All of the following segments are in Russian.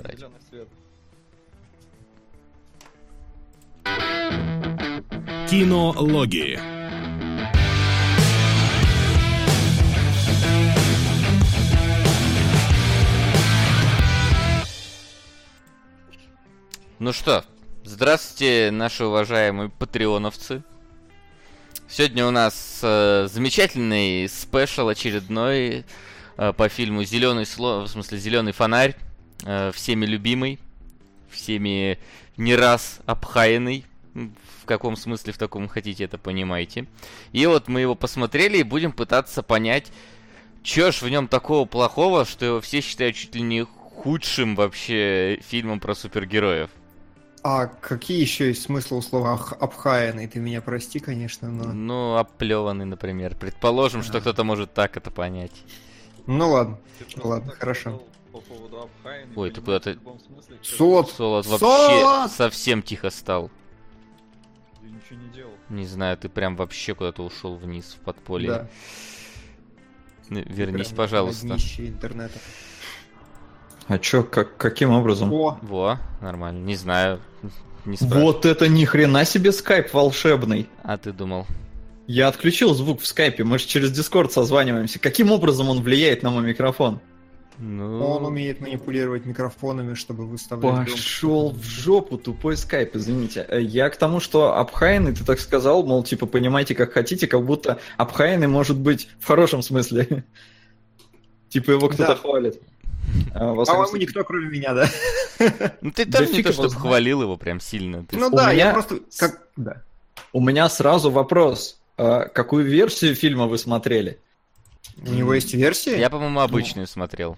насрать. Зеленый свет. Кинологии. Ну что, здравствуйте, наши уважаемые патреоновцы. Сегодня у нас э, замечательный спешл очередной э, по фильму Зеленый сло, в смысле Зеленый фонарь, э, всеми любимый, всеми не раз обхаянный. В каком смысле в таком хотите это понимаете. И вот мы его посмотрели и будем пытаться понять, чё ж в нем такого плохого, что его все считают чуть ли не худшим вообще фильмом про супергероев. А какие еще есть смыслы у слова обхаянный? Ты меня прости, конечно, но... Ну, оплеванный, например. Предположим, что Да. кто-то может так это понять. Ну ладно. Ну ладно, хорошо. По поводу Абхайна, Ой, ты куда-то- Солод! Солод вообще Солод! совсем тихо стал. Я ничего не делал. Не знаю, ты прям вообще куда-то ушел вниз в подполье. Да. Ну, Вернись, Прям пожалуйста. интернета. А чё, как, каким образом? О, Во, нормально. Не знаю. Не. Вот это ни хрена себе скайп волшебный. А ты думал? Я отключил звук в скайпе, мы же через Дискорд созваниваемся. Каким образом он влияет на мой микрофон? Ну, он умеет манипулировать микрофонами, чтобы выставлять. Пошел в жопу, тупой скайп, извините. Э, Я к тому, что обхайный, ты так сказал, мол, типа, понимаете, как хотите, как будто обхайный может быть в хорошем смысле. Типа его кто-то Да. хвалит. А, По-моему, случае- никто, кроме меня, да? ну ты Да тоже не фиг то, его что знает. хвалил его прям сильно. Ты Ну У да, я просто... Как... Да. У меня сразу вопрос. А, Какую версию фильма вы смотрели? У него есть версия? Я, по-моему, обычную смотрел.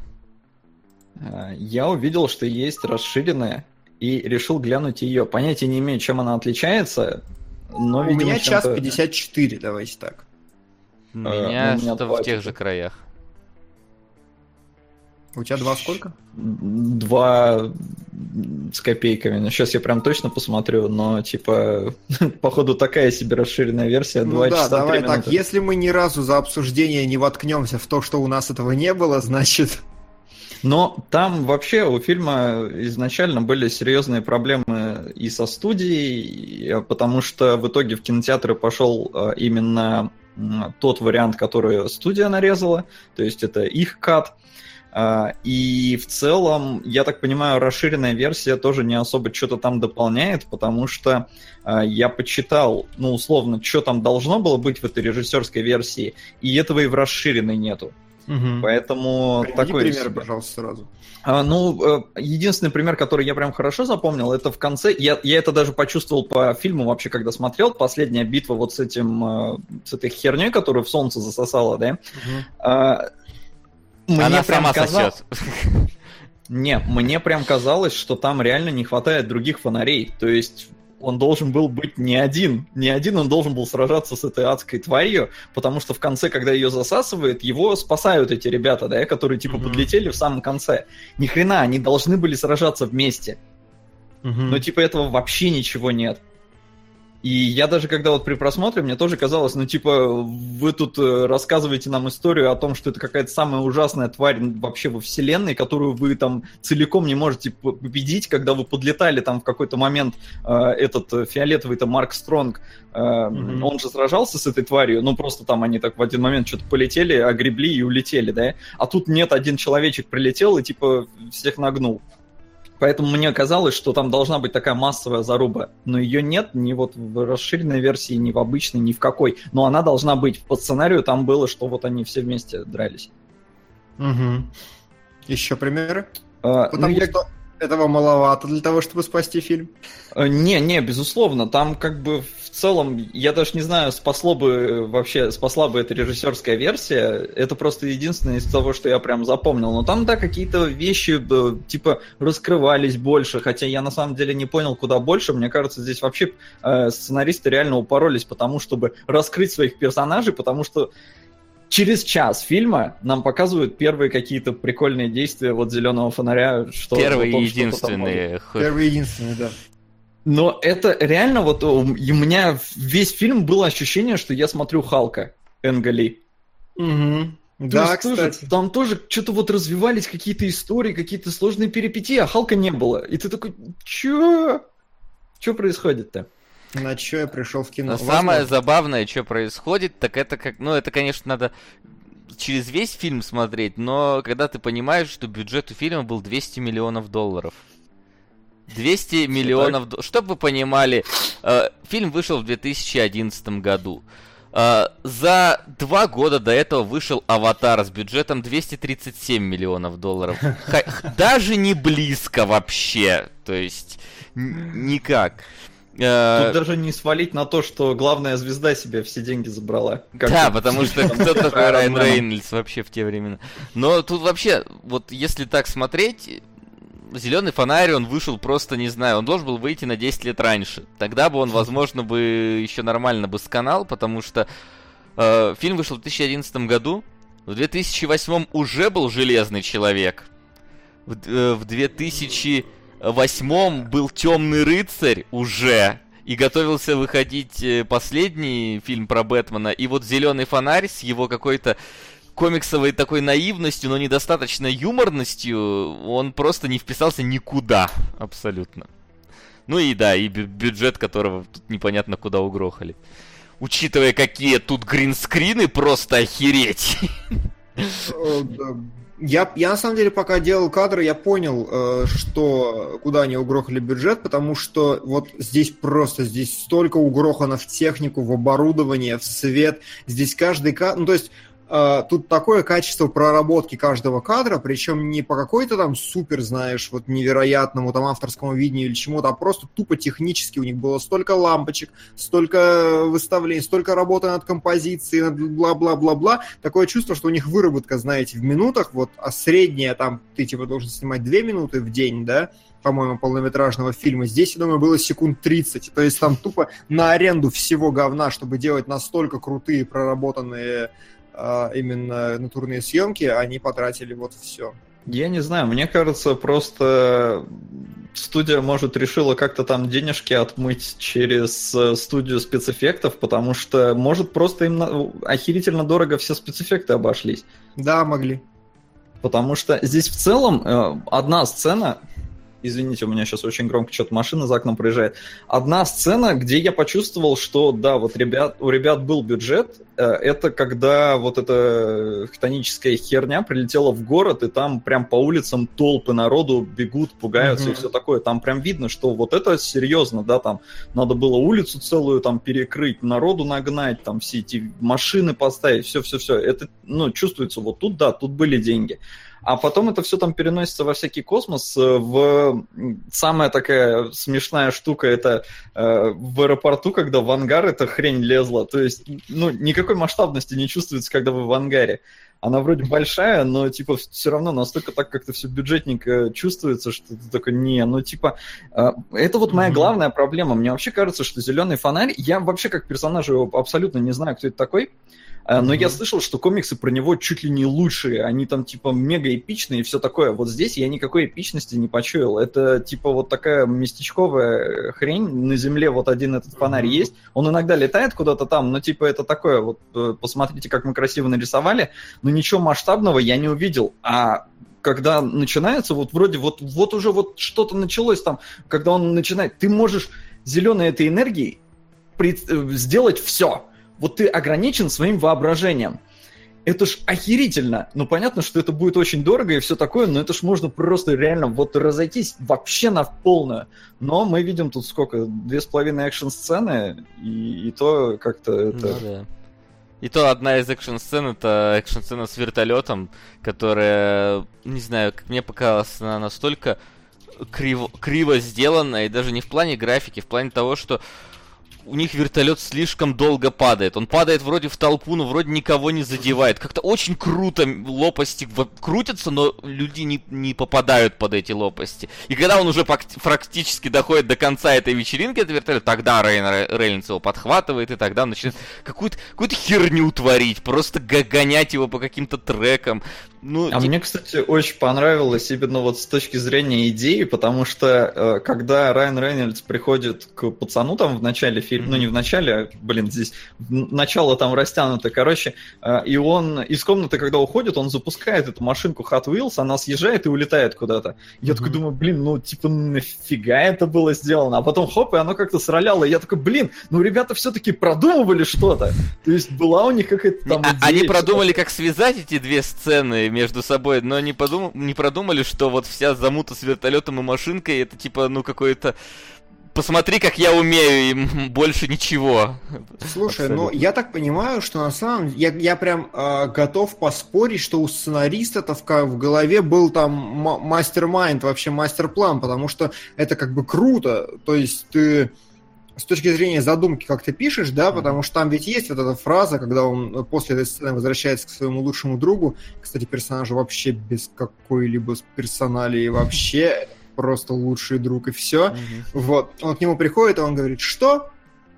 А, Я увидел, что есть расширенная, и решил глянуть ее. Понятия не имею, чем она отличается, но, У видимо, меня час чем-то- 54, давайте так. У Э, меня у меня что-то в тех же краях. У тебя два сколько? Два с копейками. Сейчас я прям точно посмотрю, но типа, походу, такая себе расширенная версия. Ну Два да, часа давай так. минуты. Если мы ни разу за обсуждение не воткнемся в то, что у нас этого не было, значит... Но там вообще у фильма изначально были серьезные проблемы и со студией, и- потому что в итоге в кинотеатры пошел э, именно тот вариант, который студия нарезала, то есть это их кат. А, И в целом, я так понимаю, расширенная версия тоже не особо что-то там дополняет, потому что а, я почитал, ну, условно, что там должно было быть в этой режиссерской версии, и этого и в расширенной нету. Поэтому Приведи такой пример, себе. пожалуйста, сразу. А, ну, э, единственный пример, который я прям хорошо запомнил, это в конце. Я, я это даже почувствовал по фильму вообще, когда смотрел. Последняя битва вот с этим, э, с этой херней, которую в солнце засосала, да? А, Мне Она прям сама казалось- сосет. Не, мне прям казалось, что там реально не хватает других фонарей. То есть он должен был быть не один. Не один он должен был сражаться с этой адской тварью, потому что в конце, когда ее засасывает, его спасают эти ребята, да, которые типа Мгм. подлетели в самом конце. Ни хрена, они должны были сражаться вместе. Но типа этого вообще ничего нет. И я даже когда вот при просмотре, мне тоже казалось, ну типа вы тут э, рассказываете нам историю о том, что это какая-то самая ужасная тварь вообще во вселенной, которую вы там целиком не можете победить, когда вы подлетали там в какой-то момент э, этот э, фиолетовый там Марк Стронг, э, Мгм. он же сражался с этой тварью, ну просто там они так в один момент что-то полетели, огребли и улетели, да? А тут нет, один человечек прилетел и типа всех нагнул. Поэтому мне казалось, что там должна быть такая массовая заруба. Но ее нет ни вот в расширенной версии, ни в обычной, ни в какой. Но она должна быть. По сценарию там было, что вот они все вместе дрались. Еще примеры? А, ну, Потому я- что этого маловато для того, чтобы спасти фильм. Э, Не, не, безусловно, там как бы в целом, я даже не знаю, спасло бы э, вообще, спасла бы эта режиссерская версия, это просто единственное из того, что я прям запомнил, но там, да, какие-то вещи, э, типа, раскрывались больше, хотя я на самом деле не понял, куда больше, мне кажется, здесь вообще э, сценаристы реально упоролись потому, чтобы раскрыть своих персонажей, потому что через час фильма нам показывают первые какие-то прикольные действия вот зеленого фонаря, что Первый вот он Первый и единственный, да. Но это реально вот у и у меня весь фильм было ощущение, что я смотрю Халка Энгали. Угу. То Да, есть тоже- кстати. там тоже что-то вот развивались какие-то истории, какие-то сложные перипетии, а Халка не было. И ты такой, чё? Что происходит-то? На что я пришел в кино? Но самое Возможно. забавное, что происходит, так это как, ну это, конечно, надо через весь фильм смотреть, но когда ты понимаешь, что бюджет у фильма был 200 миллионов долларов. 200 миллионов долларов. Чтобы вы понимали, э, фильм вышел в 2011 году. Э, за два года до этого вышел «Аватар» с бюджетом 237 миллионов долларов. Даже не близко вообще. То есть, никак. Э, Тут даже не свалить на то, что главная звезда себе все деньги забрала. Как да, потому что кто такой Райан. Рейнольдс вообще в те времена. Но тут вообще, вот если так смотреть, Зеленый фонарь, он вышел просто, не знаю, он должен был выйти на 10 лет раньше. Тогда бы он, возможно, бы еще нормально бы сканал, потому что э, фильм вышел в 2011 году, в 2008 уже был Железный Человек, в, э, в 2008 был Темный рыцарь уже, и готовился выходить э, последний фильм про Бэтмена, и вот Зеленый фонарь с его какой-то комиксовой такой наивностью, но недостаточно юморностью, он просто не вписался никуда абсолютно. Ну и да, и бю- бюджет которого тут непонятно куда угрохали. Учитывая, какие тут гринскрины, просто охереть. Я, я на самом деле, пока делал кадры, я понял, э, что куда они угрохали бюджет, потому что вот здесь просто, здесь столько угрохано в технику, в оборудование, в свет. Здесь каждый кадр, ну то есть тут такое качество проработки каждого кадра, причем не по какой-то там супер, знаешь, вот невероятному там авторскому видению или чему-то, а просто тупо технически у них было столько лампочек, столько выставлений, столько работы над композицией, над бла-бла-бла-бла. Такое чувство, что у них выработка, знаете, в минутах, вот, а средняя там, ты типа должен снимать две минуты в день, да, по-моему, полнометражного фильма. Здесь, я думаю, было секунд 30. То есть там тупо на аренду всего говна, чтобы делать настолько крутые, проработанные именно натурные съемки, они потратили вот все. Я не знаю, мне кажется, просто студия, может, решила как-то там денежки отмыть через э, студию спецэффектов, потому что, может, просто им охерительно дорого все спецэффекты обошлись. Да, могли. Потому что здесь в целом э, одна сцена, извините, у меня сейчас очень громко что-то машина за окном проезжает, одна сцена, где я почувствовал, что да, вот ребят, у ребят был бюджет, э, это когда вот эта хтоническая херня прилетела в город, и там прям по улицам толпы народу бегут, пугаются и Мгм. все такое. Там прям видно, что вот это серьезно, да, там надо было улицу целую там перекрыть, народу нагнать, там все эти машины поставить, все-все-все. Это, ну, чувствуется вот тут, да, тут были деньги. А потом это все там переносится во всякий космос. э, В самая такая смешная штука это э, в аэропорту, когда в ангар эта хрень лезла. То есть, ну, никакой масштабности не чувствуется, когда вы в ангаре. Она вроде большая, но типа все равно настолько так как-то все бюджетненько чувствуется, что ты такой, не, ну типа, э, это вот моя главная проблема. Мне вообще кажется, что зеленый фонарь, я вообще как персонаж его абсолютно не знаю, кто это такой. Э, Но я слышал, что комиксы про него чуть ли не лучшие, они там типа мега эпичные и все такое. Вот здесь я никакой эпичности не почуял. Это типа вот такая местечковая хрень. На земле вот один этот фонарь есть. Он иногда летает куда-то там, но типа это такое вот, э, посмотрите, как мы красиво нарисовали, но ничего масштабного я не увидел. А когда начинается, вот вроде вот, вот уже вот что-то началось там, когда он начинает, ты можешь зеленой этой энергией э, сделать все. Вот ты ограничен своим воображением. Это ж охерительно. Ну, понятно, что это будет очень дорого и все такое, но это ж можно просто реально вот разойтись вообще на полную. Но мы видим тут сколько? Две с половиной экшн-сцены, и, и то как-то это... Ну да. И то одна из экшн-сцен это экшн-сцена с вертолетом, которая, не знаю, как мне показалось, она настолько криво, криво сделана, и даже не в плане графики, в плане того, что у них вертолет слишком долго падает. Он падает вроде в толпу, но вроде никого не задевает. Как-то очень круто лопасти крутятся, но люди не, не попадают под эти лопасти. И когда он уже практически доходит до конца этой вечеринки, этот вертолет, тогда Рейн Ре- Рейнольдс его подхватывает, и тогда он начинает какую-то какую херню творить, просто гонять его по каким-то трекам. Ну, А мне, кстати, очень понравилось именно вот с точки зрения идеи, потому что э, когда Райан Рейнольдс приходит к пацану там в начале фильма, ну не в начале, а, блин, здесь начало там растянуто, короче, э, и он из комнаты, когда уходит, он запускает эту машинку Hot Wheels, она съезжает и улетает куда-то. Я такой Мгм. думаю, блин, ну типа нафига это было сделано? А потом хоп, и оно как-то сраляло. И я такой, блин, ну ребята все-таки продумывали что-то. То есть была у них какая-то там А- идея, Они что-то. продумали, как связать эти две сцены между собой, но не, подум... не продумали, что вот вся замута с вертолетом и машинкой это типа, ну, какое-то... Посмотри, как я умею, и больше ничего. Слушай, ну Абсолютно. я так понимаю, что на самом деле я, я прям э, готов поспорить, что у сценариста-то в, в голове был там ма- мастер-майнд, вообще мастер-план, потому что это как бы круто. То есть ты с точки зрения задумки, как ты пишешь, да, потому что там ведь есть вот эта фраза, когда он после этой сцены возвращается к своему лучшему другу. Кстати, персонаж вообще без какой-либо персоналии вообще просто лучший друг и все. Вот, он к нему приходит, и он говорит, что?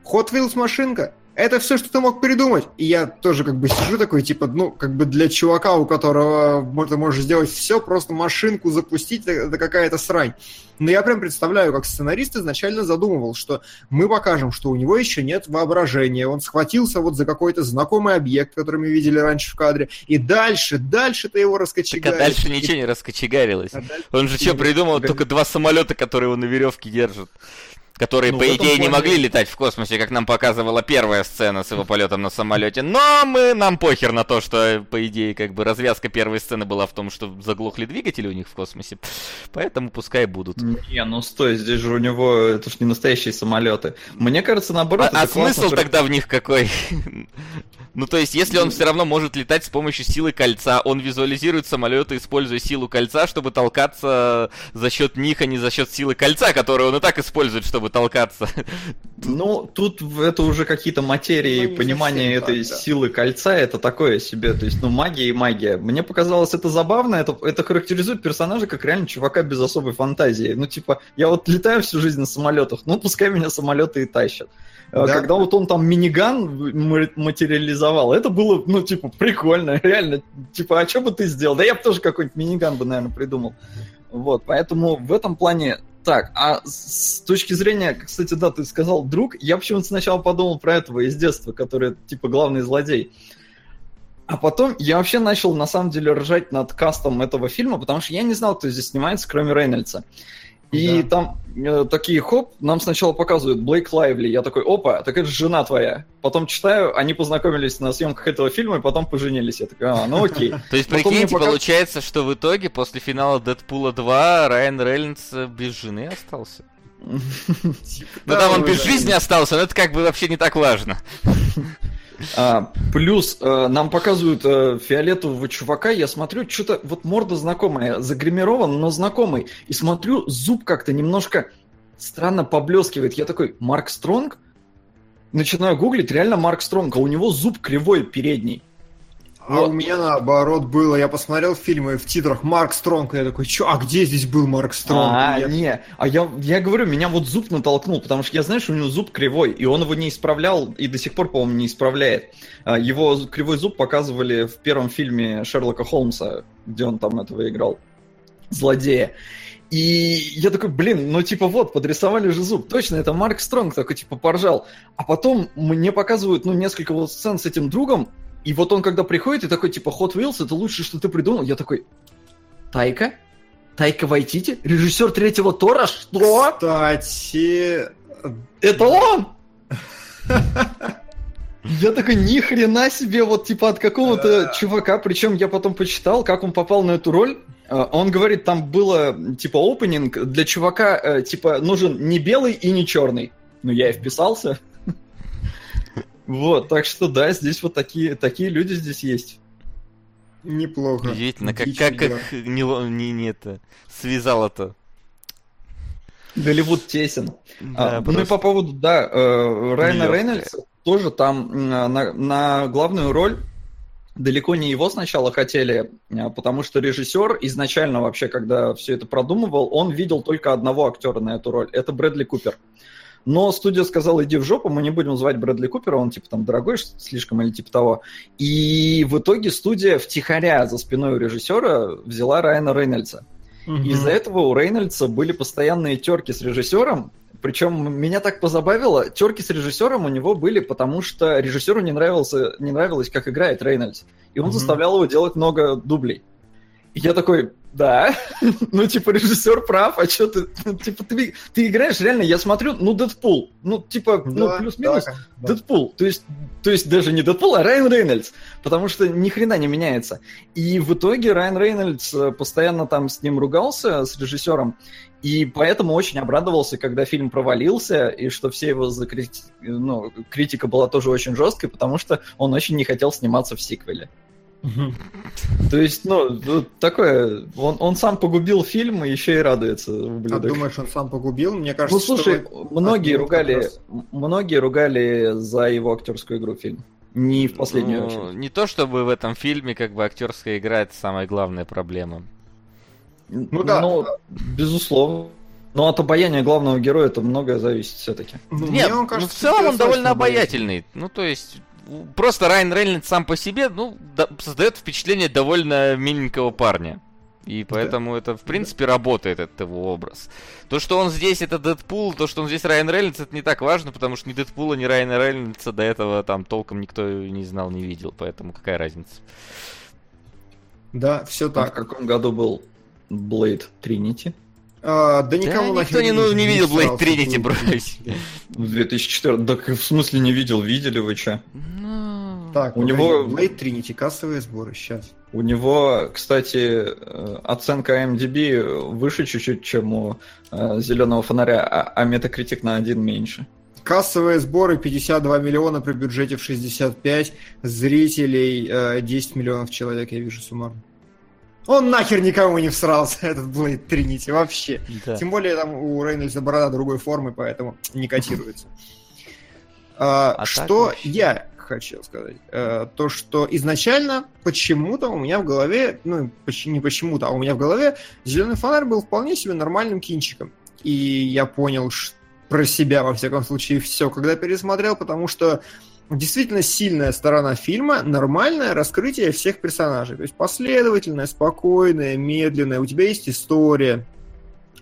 Hot Wheels машинка? Это все, что ты мог придумать. И я тоже как бы сижу такой, типа, ну, как бы для чувака, у которого ты можешь сделать все, просто машинку запустить, это какая-то срань. Но я прям представляю, как сценарист изначально задумывал, что мы покажем, что у него еще нет воображения, он схватился вот за какой-то знакомый объект, который мы видели раньше в кадре, и дальше, дальше-то его Так а дальше ничего не раскочегарилось. А дальше- Он же что, придумал только два самолета, которые его на веревке держат. Которые, Ну, по идее, не плане- могли летать в космосе, как нам показывала первая сцена с его полетом на самолете. Но мы нам похер на то, что, по идее, как бы развязка первой сцены была в том, что заглохли двигатели у них в космосе. Поэтому пускай будут. Не, ну стой, здесь же у него, это ж не настоящие самолеты. Мне кажется, наоборот, А, а классно, смысл что- тогда в них какой? Ну, то есть, если он все равно может летать с помощью силы кольца, он визуализирует самолеты, используя силу кольца, чтобы толкаться за счет них, а не за счет силы кольца, которую он и так использует, чтобы толкаться. Ну, тут в- это уже какие-то материи, Ну, понимание этой так, да. силы кольца, это такое себе, то есть, ну, магия и магия. Мне показалось это забавно, это, это характеризует персонажа как реально чувака без особой фантазии. Ну, типа, я вот летаю всю жизнь на самолетах, ну, пускай меня самолеты и тащат. А Да. Когда вот он там миниган материализовал, это было, ну, типа, прикольно, реально. Типа, а что бы ты сделал? Да я бы тоже какой-нибудь миниган бы, наверное, придумал. Вот, поэтому в этом плане так, а с точки зрения, кстати, да, ты сказал друг, я почему-то сначала подумал про этого из детства, который типа главный злодей. А потом я вообще начал на самом деле ржать над кастом этого фильма, потому что я не знал, кто здесь снимается, кроме Рейнольдса. И Да. там э, такие, хоп, нам сначала показывают Блейк Лайвли. Я такой, опа, так это же жена твоя. Потом читаю, они познакомились на съемках этого фильма и потом поженились. Я такой, а, ну окей. То есть, прикиньте, получается, что в итоге, после финала Дэдпула 2, Райан Рейнольдс э, без жены остался. Ну, там он без жизни остался, но это как бы вообще не так важно. А, плюс э, нам показывают э, фиолетового чувака, я смотрю, что-то вот морда знакомая, загримирован, но знакомый. И смотрю, зуб как-то немножко странно поблескивает. Я такой, Марк Стронг? Начинаю гуглить, реально Марк Стронг, а у него зуб кривой передний. А Вот. у меня наоборот было. Я посмотрел фильмы в титрах Марк Стронг, и я такой, чё, а где здесь был Марк Стронг? А, Я- не, а я, я говорю, меня вот зуб натолкнул, потому что я что у него зуб кривой, и он его не исправлял, и до сих пор, по-моему, не исправляет. А, Его кривой зуб показывали в первом фильме Шерлока Холмса, где он там этого играл, злодея. И я такой, блин, ну типа вот, подрисовали же зуб. Точно, это Марк Стронг такой типа поржал. А потом мне показывают, ну, несколько вот сцен с этим другом, и вот он когда приходит и такой типа Hot Wheels, это лучшее, что ты придумал. Я такой, Тайка? Тайка Вайтити? Режиссер третьего Тора? Что? Кстати, Это он? Я такой, ни хрена себе, вот типа от какого-то чувака, причем я потом почитал, как он попал на эту роль. А, Он говорит, там было типа опенинг, для чувака э, типа нужен не белый и не черный. Ну я и вписался. Вот, так что да, здесь вот такие, такие люди здесь есть. неплохо. Удивительно, как, как их не, не, не это, связало-то. Голливуд тесен. Да, А, ну и по поводу, да, э, Райана. Рейнольдса тоже там м, на, на главную роль далеко не его сначала хотели, а, потому что режиссер изначально вообще, когда все это продумывал, он видел только одного актера на эту роль. Это Брэдли Купер. Но студия сказала, иди в жопу, мы не будем звать Брэдли Купера, он типа там дорогой слишком или типа того. И в итоге студия втихаря за спиной у режиссера взяла Райана Рейнольдса. Мгм. Из-за этого у Рейнольдса были постоянные терки с режиссером. Причем меня так позабавило, терки с режиссером у него были, потому что режиссеру не, нравился, не нравилось, как играет Рейнольдс. И он Мгм. заставлял его делать много дублей. И я такой, да, ну, типа, режиссер прав, а что ты, ну, типа, ты, ты играешь реально, я смотрю, ну, Дэдпул, ну, типа, ну, Да, плюс-минус, да, да. Дэдпул, то есть, то есть даже не Дэдпул, а Райан Рейнольдс, потому что ни хрена не меняется. И в итоге Райан Рейнольдс э, постоянно там с ним ругался, с режиссером, и поэтому очень обрадовался, когда фильм провалился, и что все его закрити... ну, критика была тоже очень жесткой, потому что он очень не хотел сниматься в сиквеле. То есть, ну, ну, такое, он, он сам погубил фильм и еще и радуется, А ублюдок. думаешь, он сам погубил? Мне кажется, Ну, слушай, что... многие ругали, раз- многие ругали за его актерскую игру в фильм. Не в последнюю Ну, очередь. Не то чтобы в этом фильме как бы актерская игра это самая главная проблема. Ну да. Ну, безусловно. Но от обаяния главного героя это многое зависит все-таки. Ну, Нет, мне он ну, кажется, в целом он довольно обаятельный. обаятельный. Ну, то есть, просто Райан Рейнольдс сам по себе, ну, да- создает впечатление довольно миленького парня. И поэтому это, в принципе, работает, этот его образ. То, что он здесь это Дэдпул, то, что он здесь Райан Рейнольдс, это не так важно, потому что ни Дэдпула, ни Райана Рейнольдса до этого там толком никто не знал, не видел. Поэтому какая разница? Да, все А в так. каком году был Блейд Тринити? А, да никому да, никто не, ну, не видел Тринити, Блейд брось. В 2004 Так в смысле не видел, видели вы что? Ну, Так, У него- Blade Trinity, кассовые сборы, сейчас. У него, кстати, э, оценка IMDb выше чуть-чуть, чем у э, зеленого фонаря, а, а метакритик на один меньше. Кассовые сборы 52 миллиона при бюджете в 65, зрителей э, 10 миллионов человек, я вижу суммарно. Он нахер никому не всрался, этот Blade Trinity, вообще. да. Тем более там у Рейнольдса борода другой формы, поэтому не котируется. А, А Что я хотел сказать? Э, То, что изначально почему-то у меня в голове, ну, не почему-то, а у меня в голове «Зеленый фонарь» был вполне себе нормальным кинчиком. И я понял ш- про себя, во всяком случае, все, когда пересмотрел, потому что действительно сильная сторона фильма, нормальное раскрытие всех персонажей. То есть последовательное, спокойное, медленное. У тебя есть история.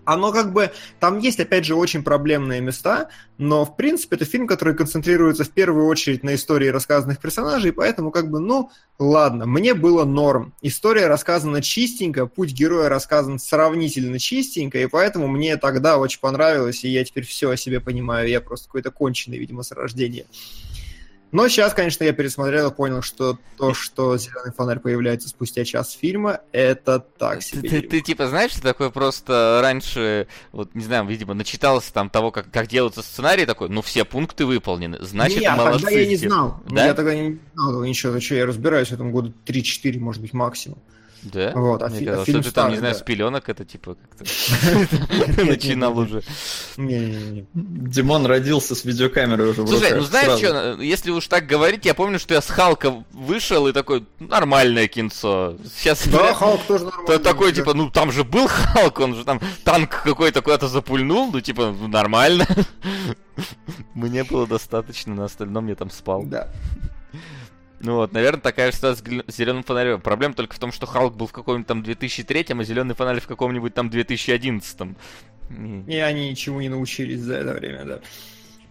Оно как бы... Там есть, опять же, очень проблемные места, но, в принципе, это фильм, который концентрируется в первую очередь на истории рассказанных персонажей, поэтому как бы, ну, ладно, мне было норм. История рассказана чистенько, путь героя рассказан сравнительно чистенько, и поэтому мне тогда очень понравилось, и я теперь все о себе понимаю. Я просто какой-то конченый, видимо, с рождения. Но сейчас, конечно, я пересмотрел и понял, что то, что зеленый фонарь появляется спустя час фильма, это так Ты, себе. ты- дерьмо. ты, типа знаешь, что такое просто раньше, вот не знаю, видимо, начитался там того, как, как делается сценарий, такой, ну все пункты выполнены, значит не, а молодцы. тогда я не все». знал. Да? Я тогда не знал ничего, что я разбираюсь в этом году 3-4, может быть, максимум. Да? Вот, а Мне фи- а казалось, фильм что ты там, не знаю, да. с пеленок это типа как-то нет, начинал нет. уже. Не-не-не. Димон родился с видеокамерой уже Слушай, ну знаешь что, если уж так говорить, я помню, что я с Халка вышел и такой, нормальное кинцо. Сейчас Да, Халк тоже То нормально. такой, да. типа, ну там же был Халк, он же там танк какой-то куда-то запульнул, ну типа, ну, нормально. Мне было достаточно, на остальном я там спал. Да. Ну вот, наверное, такая же ситуация с зеленым фонарем. Проблема только в том, что Халк был в каком-нибудь там 2003, а зеленый фонарь в каком-нибудь там 2011. И- И они ничего не научились за это время, да.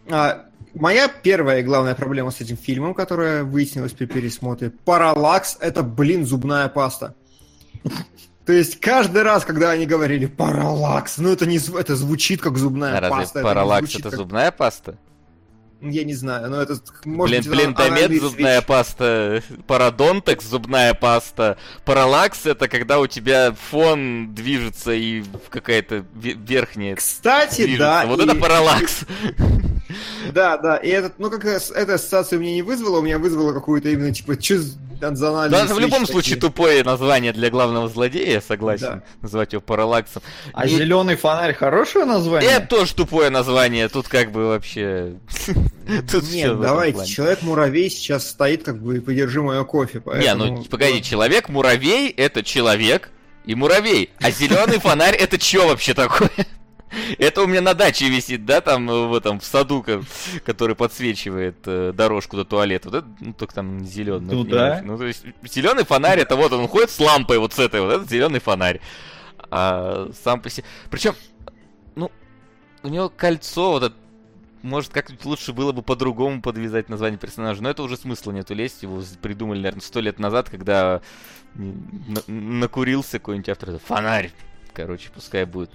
А, моя первая и главная проблема с этим фильмом, которая выяснилась при пересмотре, параллакс — это, блин, зубная паста. То есть каждый раз, когда они говорили параллакс, ну это не это звучит как зубная разве паста. это параллакс звучит это как- зубная паста? Я не знаю, но это может Блин, быть, блин, это Домет зубная свич. паста, парадонтекс зубная паста, параллакс это когда у тебя фон движется и какая-то ве- верхняя Кстати, движется. да. Вот и- это параллакс. Да, да, и этот, ну как эта ассоциация у меня не вызвала, у меня вызвала какую-то именно, типа, что за анальный Да, это в любом случае тупое название для главного злодея, я согласен. Называть его параллаксом. А зеленый фонарь хорошее название? Это тоже тупое название, тут как бы вообще... Нет, давайте, человек-муравей сейчас стоит, как бы, и подержи мое кофе, Не, ну погоди, человек-муравей это человек и муравей, а зеленый фонарь это что вообще такое? Это у меня на даче висит, да, там э, в этом в саду, ко- который подсвечивает э, дорожку до туалета. Вот это, ну, только там зеленый. Ну да. Ну, то есть зеленый фонарь это вот он ходит с лампой вот с этой, вот это зеленый фонарь. А сам по себе. Причем, ну, у него кольцо, вот это, может, как-нибудь лучше было бы по-другому подвязать название персонажа, но это уже смысла нету лезть, его придумали, наверное, сто лет назад, когда на- накурился какой-нибудь автор. Фонарь, короче, пускай будет.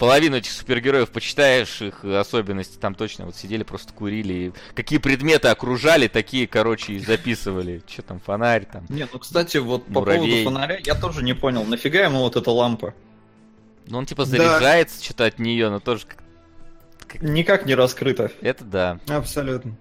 Половину этих супергероев почитаешь, их особенности там точно вот сидели, просто курили. И какие предметы окружали, такие, короче, и записывали. Что там, фонарь там. Не, ну, кстати, вот по Муравей. поводу фонаря я тоже не понял, нафига ему вот эта лампа? Ну, он типа Да. заряжается что-то от нее, но тоже как... Никак не раскрыто. Это да. Абсолютно.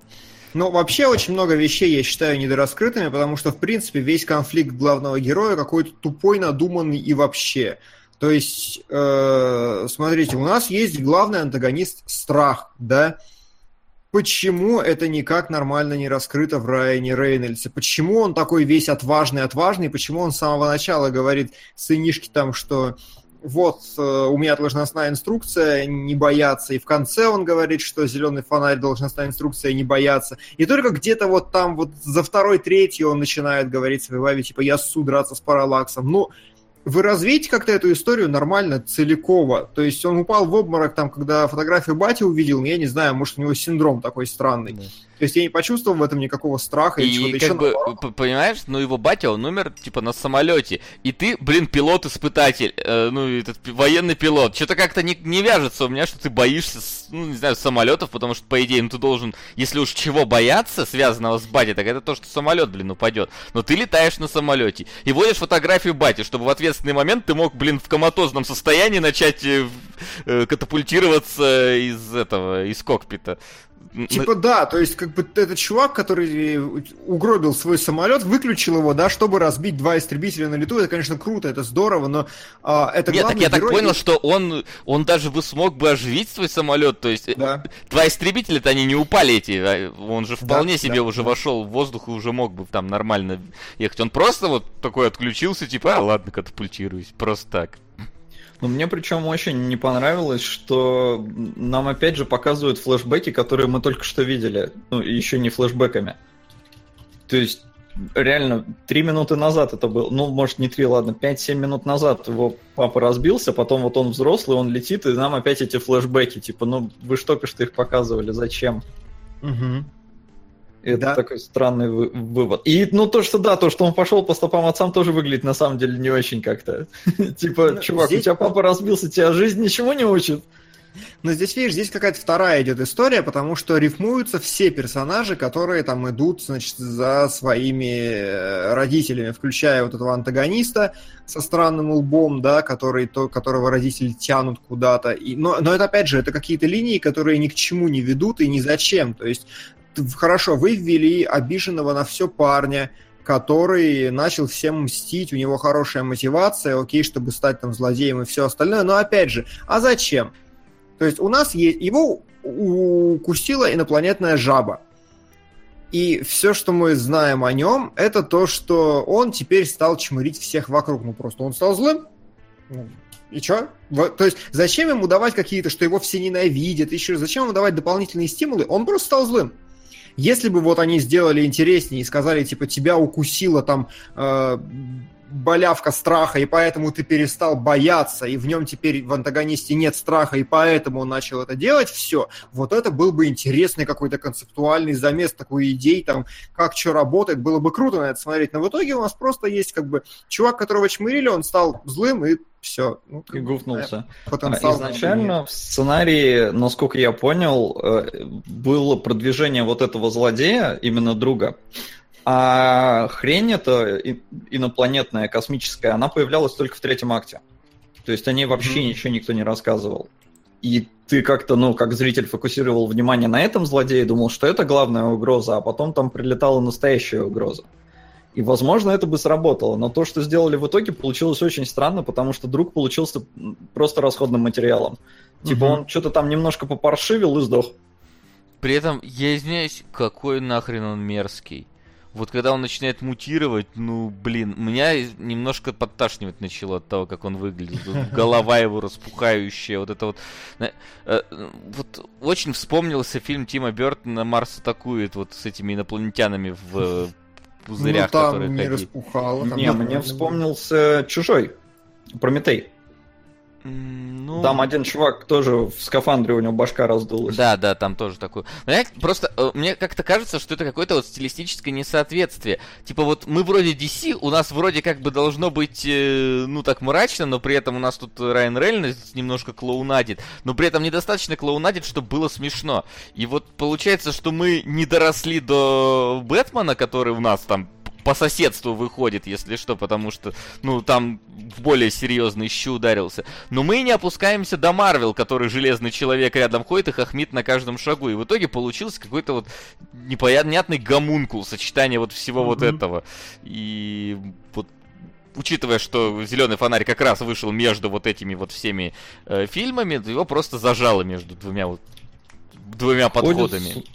Ну, вообще очень много вещей я считаю недораскрытыми, потому что, в принципе, весь конфликт главного героя какой-то тупой, надуманный и вообще. То есть, э, смотрите, у нас есть главный антагонист страх, да? Почему это никак нормально не раскрыто в Райане Рейнольдсе? Почему он такой весь отважный-отважный? Почему он с самого начала говорит сынишке там, что вот, э, у меня должностная инструкция не бояться, и в конце он говорит, что зеленый фонарь должностная инструкция не бояться, и только где-то вот там вот за второй, третий он начинает говорить своей Ваве, типа, я ссу драться с параллаксом. Ну, вы развейте как-то эту историю нормально, целиково. То есть он упал в обморок, там, когда фотографию бати увидел, я не знаю, может, у него синдром такой странный. Да. То есть я не почувствовал в этом никакого страха И чего-то еще. бы, наоборот. понимаешь, ну его батя, он умер, типа, на самолете. И ты, блин, пилот-испытатель, э, ну, этот военный пилот. Что-то как-то не, не вяжется у меня, что ты боишься, ну, не знаю, самолетов, потому что, по идее, ну, ты должен, если уж чего бояться, связанного с батей, так это то, что самолет, блин, упадет. Но ты летаешь на самолете и водишь фотографию бати, чтобы в ответственный момент ты мог, блин, в коматозном состоянии начать э, э, катапультироваться из этого, из кокпита. Типа да, то есть как бы этот чувак, который угробил свой самолет, выключил его, да, чтобы разбить два истребителя на лету, это, конечно, круто, это здорово, но а, это Нет, так я так герой- понял, что он, он даже бы смог бы оживить свой самолет. То есть, э, Да. два истребителя-то они не упали эти. а Он же вполне Да, себе да, уже да. вошел в воздух и уже мог бы там нормально ехать. Он просто вот такой отключился, типа, а ладно, катапультируюсь. Просто так. Но мне причем очень не понравилось, что нам опять же показывают флешбеки, которые мы только что видели. Ну, еще не флешбеками. То есть, реально, три минуты назад это было. Ну, может, не три, ладно, 5-7 минут назад его папа разбился, потом вот он взрослый, он летит, и нам опять эти флешбеки. Типа, ну, вы ж только что их показывали, зачем? Мгм. Это Да. такой странный вы- вывод. И, ну, то, что да, то, что он пошел по стопам отцам, тоже выглядит на самом деле не очень как-то. Типа, Ну, чувак, у тебя папа разбился, тебя жизнь ничего не учит. Но здесь, видишь, здесь какая-то вторая идет история, потому что рифмуются все персонажи, которые там идут, значит, за своими э, родителями, включая вот этого антагониста со странным лбом, да, который, то, которого родители тянут куда-то. И, но, но это, опять же, это какие-то линии, которые ни к чему не ведут и ни зачем. То есть, хорошо, вы ввели обиженного на все парня, который начал всем мстить, у него хорошая мотивация, окей, чтобы стать там злодеем и все остальное, но опять же, а зачем? То есть у нас есть... Его укусила инопланетная жаба. И все, что мы знаем о нем, это то, что он теперь стал чмырить всех вокруг. Ну, просто он стал злым. Ну, И чё? То есть зачем ему давать какие-то, что его все ненавидят, еще зачем ему давать дополнительные стимулы? Он просто стал злым. Если бы вот они сделали интереснее и сказали, типа, тебя укусила там э, болявка страха, и поэтому ты перестал бояться, и в нем теперь в антагонисте нет страха, и поэтому он начал это делать, все, вот это был бы интересный какой-то концептуальный замес такой идей, там, как что работает, было бы круто на это смотреть, но в итоге у нас просто есть как бы чувак, которого чмырили, он стал злым, и все. Ну, И гуфнулся. э, потенциал А, Изначально в сценарии, насколько я понял, э, было продвижение вот этого злодея, именно друга. А хрень эта инопланетная, космическая, она появлялась только в третьем акте. То есть о ней вообще Мгм. ничего никто не рассказывал. И ты как-то, ну, как зритель фокусировал внимание на этом злодее, думал, что это главная угроза, а потом там прилетала настоящая угроза. И, возможно, это бы сработало, но то, что сделали в итоге, получилось очень странно, потому что друг получился просто расходным материалом. Типа Мгм. он что-то там немножко попаршивил и сдох. При этом, я извиняюсь, какой нахрен он мерзкий. Вот когда он начинает мутировать, ну, блин, меня немножко подташнивать начало от того, как он выглядит. Вот голова его распухающая, вот это вот... Э, э, вот очень вспомнился фильм Тима Бертона «Марс атакует» вот с этими инопланетянами в пузырях, ну, там которые не ходили. распухало. там Не, мне вспомнился Чужой. Прометей. Ну... Там один чувак тоже в скафандре, у него башка раздулась. Да, да, там тоже такое. Но я просто, э, мне как-то кажется, что это какое-то вот стилистическое несоответствие. Типа вот мы вроде DC, у нас вроде как бы должно быть, э, ну так мрачно, но при этом у нас тут Райан Рейнольдс немножко клоунадит, но при этом недостаточно клоунадит, чтобы было смешно. И вот получается, что мы не доросли до Бэтмена, который у нас там по соседству выходит, если что, потому что, ну, там в более серьезный щу ударился. Но мы не опускаемся до Марвел, который Железный Человек рядом ходит и хохмит на каждом шагу. И в итоге получился какой-то вот непонятный гомункул, сочетание вот всего вот Мгм. этого. И вот учитывая, что Зеленый фонарь как раз вышел между вот этими вот всеми э, фильмами, его просто зажало между двумя вот двумя подходами. Ходит,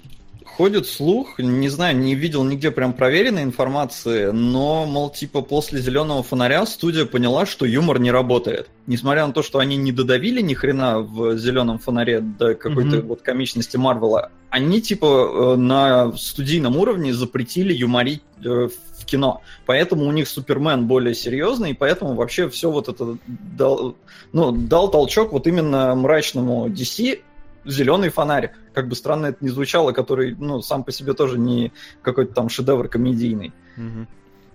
ходит слух, не знаю, не видел нигде прям проверенной информации, но, мол, типа после зеленого фонаря студия поняла, что юмор не работает. Несмотря на то, что они не додавили ни хрена в зеленом фонаре до какой-то Мгм. вот комичности Марвела, они типа э, на студийном уровне запретили юморить э, в кино. Поэтому у них Супермен более серьезный, и поэтому вообще все вот это дал, ну, дал толчок вот именно мрачному DC зеленый фонарь. Как бы странно это ни звучало, который, ну, сам по себе тоже не какой-то там шедевр комедийный.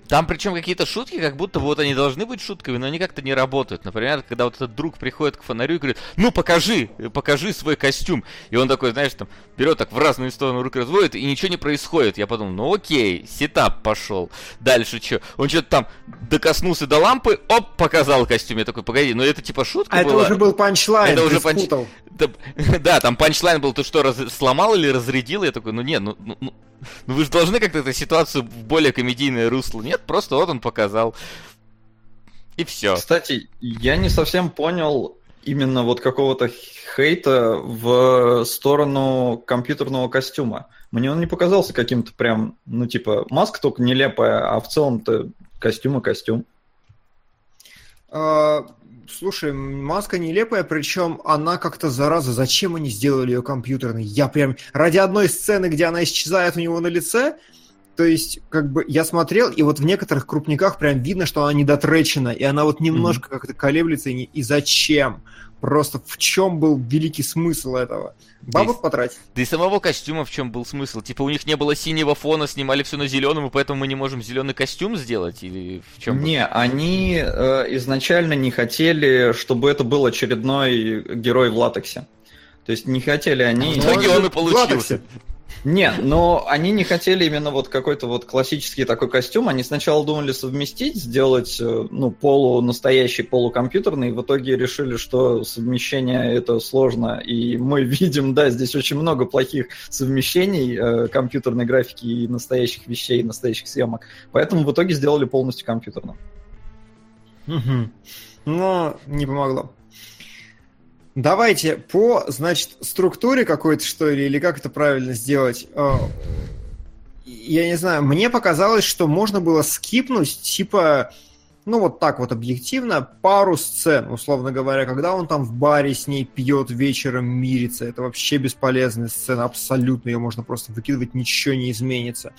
Там причем какие-то шутки, как будто вот они должны быть шутками, но они как-то не работают. Например, когда вот этот друг приходит к фонарю и говорит, ну покажи, покажи свой костюм. И он такой, знаешь, там, берет так в разные стороны руки разводит, и ничего не происходит. Я подумал, ну окей, сетап пошел. Дальше что? Он что-то там докоснулся до лампы, оп, показал костюм. Я такой, погоди, ну это типа шутка А это была? уже был панчлайн, Это ты уже панч-. Да, там панчлайн был, ты что, раз- сломал или разрядил? Я такой, ну не, ну, ну, ну, ну вы же должны как-то эту ситуацию в более комедийное русло. Нет, просто вот он показал. И все. Кстати, я не совсем понял именно вот какого-то хейта в сторону компьютерного костюма. Мне он не показался каким-то прям, ну типа, маска только нелепая, а в целом-то костюм и костюм. А, слушай, маска нелепая, причем она как-то зараза. Зачем они сделали ее компьютерной? Я прям ради одной сцены, где она исчезает у него на лице. То есть, как бы я смотрел, и вот в некоторых крупниках прям видно, что она недотречена, и она вот немножко как-то колеблется, и, не- и зачем? Просто в чем был великий смысл этого? Бабок Здесь- потратить? Да и самого костюма в чем был смысл? Типа у них не было синего фона, снимали все на зеленом, и поэтому мы не можем зеленый костюм сделать? Или в чем? Не, они э, изначально не хотели, чтобы это был очередной герой в латексе. То есть не хотели они... В итоге Ну, он и в получился. Не, но они не хотели именно вот какой-то вот классический такой костюм. Они сначала думали совместить, сделать, э, ну, полу настоящий, полукомпьютерный. В итоге решили, что совмещение это сложно. И мы видим, да, здесь очень много плохих совмещений э, компьютерной графики и настоящих вещей, настоящих съемок. Поэтому в итоге сделали полностью компьютерным. Мгм. Но не помогло. Давайте по, значит, структуре какой-то, что ли, или как это правильно сделать? Э, Я не знаю, мне показалось, что можно было скипнуть, типа, ну вот так вот объективно, пару сцен, условно говоря, когда он там в баре с ней пьет вечером, мирится. Это вообще бесполезная сцена, абсолютно, ее можно просто выкидывать, ничего не изменится.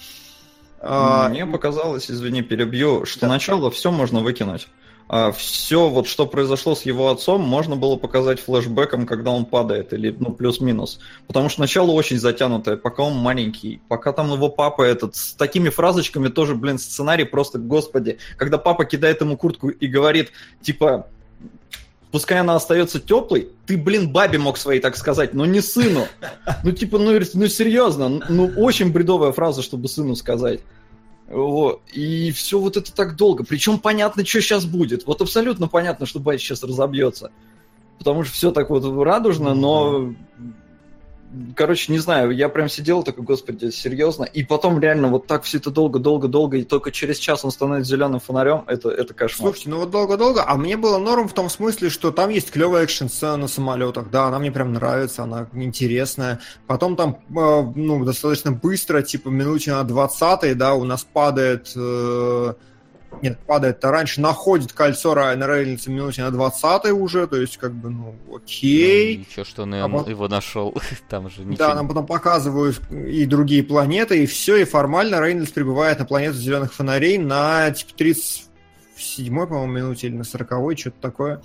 А, Мне показалось, извини, перебью, что Да. начало все можно выкинуть. Все, вот что произошло с его отцом, можно было показать флешбеком, когда он падает, или ну плюс-минус. Потому что начало очень затянутое, пока он маленький, пока там его папа этот с такими фразочками тоже, блин, сценарий просто, господи, когда папа кидает ему куртку и говорит, типа, пускай она остается теплой, ты, блин, бабе мог своей так сказать, но не сыну. Ну, типа, ну, ну серьезно, ну, очень бредовая фраза, чтобы сыну сказать. Вот. И все вот это так долго. Причем понятно, что сейчас будет. Вот абсолютно понятно, что батя сейчас разобьется. Потому что все так вот радужно, но короче, не знаю, я прям сидел такой, господи, серьезно. И потом реально вот так все это долго-долго-долго, и только через час он становится зеленым фонарем, это, это кошмар. Слушайте, ну вот долго-долго, а мне было норм в том смысле, что там есть клевая экшн-сцена на самолетах, да, она мне прям нравится, она интересная. Потом там, э, ну, достаточно быстро, типа минуте на 20 да, у нас падает... Э, нет, падает-то раньше, находит кольцо Райана Рейнольдса минуте на 20 уже, то есть, как бы, ну, окей. Ну, ничего, что он А его нашел. Там же ничего. Да, нам потом показывают и другие планеты, и все, и формально Рейнольдс прибывает на планету зеленых фонарей на типа 37-й, по-моему, минуте или на 40-й, что-то такое.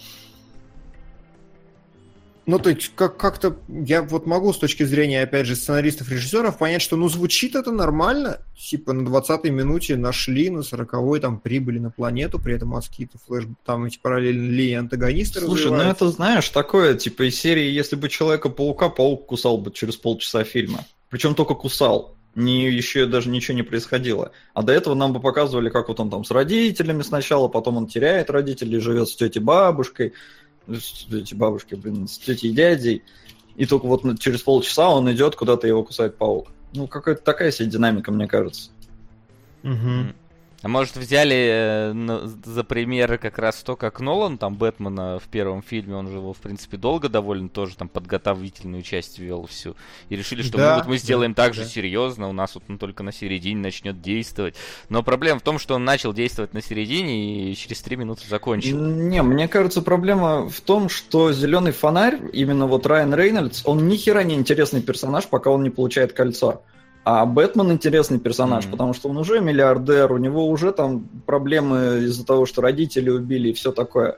Ну, то есть, как- как-то я вот могу с точки зрения, опять же, сценаристов, режиссеров понять, что, ну, звучит это нормально. Типа, на 20-й минуте нашли, на 40-й там прибыли на планету, при этом какие-то флэш... Там эти параллельные линии антагонисты Слушай, ну это, знаешь, такое, типа из серии, если бы Человека-паука, паук кусал бы через полчаса фильма. Причем только кусал. Не, еще даже ничего не происходило. А до этого нам бы показывали, как вот он там с родителями сначала, потом он теряет родителей, живет с тетей бабушкой, с тетей бабушкой, блин, с тетей и дядей. И только вот через полчаса он идет, куда-то его кусает паук. Ну, какая-то такая себе динамика, мне кажется. Мгм. А может взяли э, за пример как раз то, как Нолан там Бэтмена в первом фильме, он же его, в принципе, долго довольно тоже там подготовительную часть вел всю. И решили, что Да, мы, вот мы сделаем да, так же да. серьезно, у нас вот он только на середине начнет действовать. Но проблема в том, что он начал действовать на середине и через три минуты закончил. Не, мне кажется, проблема в том, что зеленый фонарь, именно вот Райан Рейнольдс, он ни хера не интересный персонаж, пока он не получает кольцо. А Бэтмен интересный персонаж, Мгм. потому что он уже миллиардер, у него уже там проблемы из-за того, что родители убили и все такое.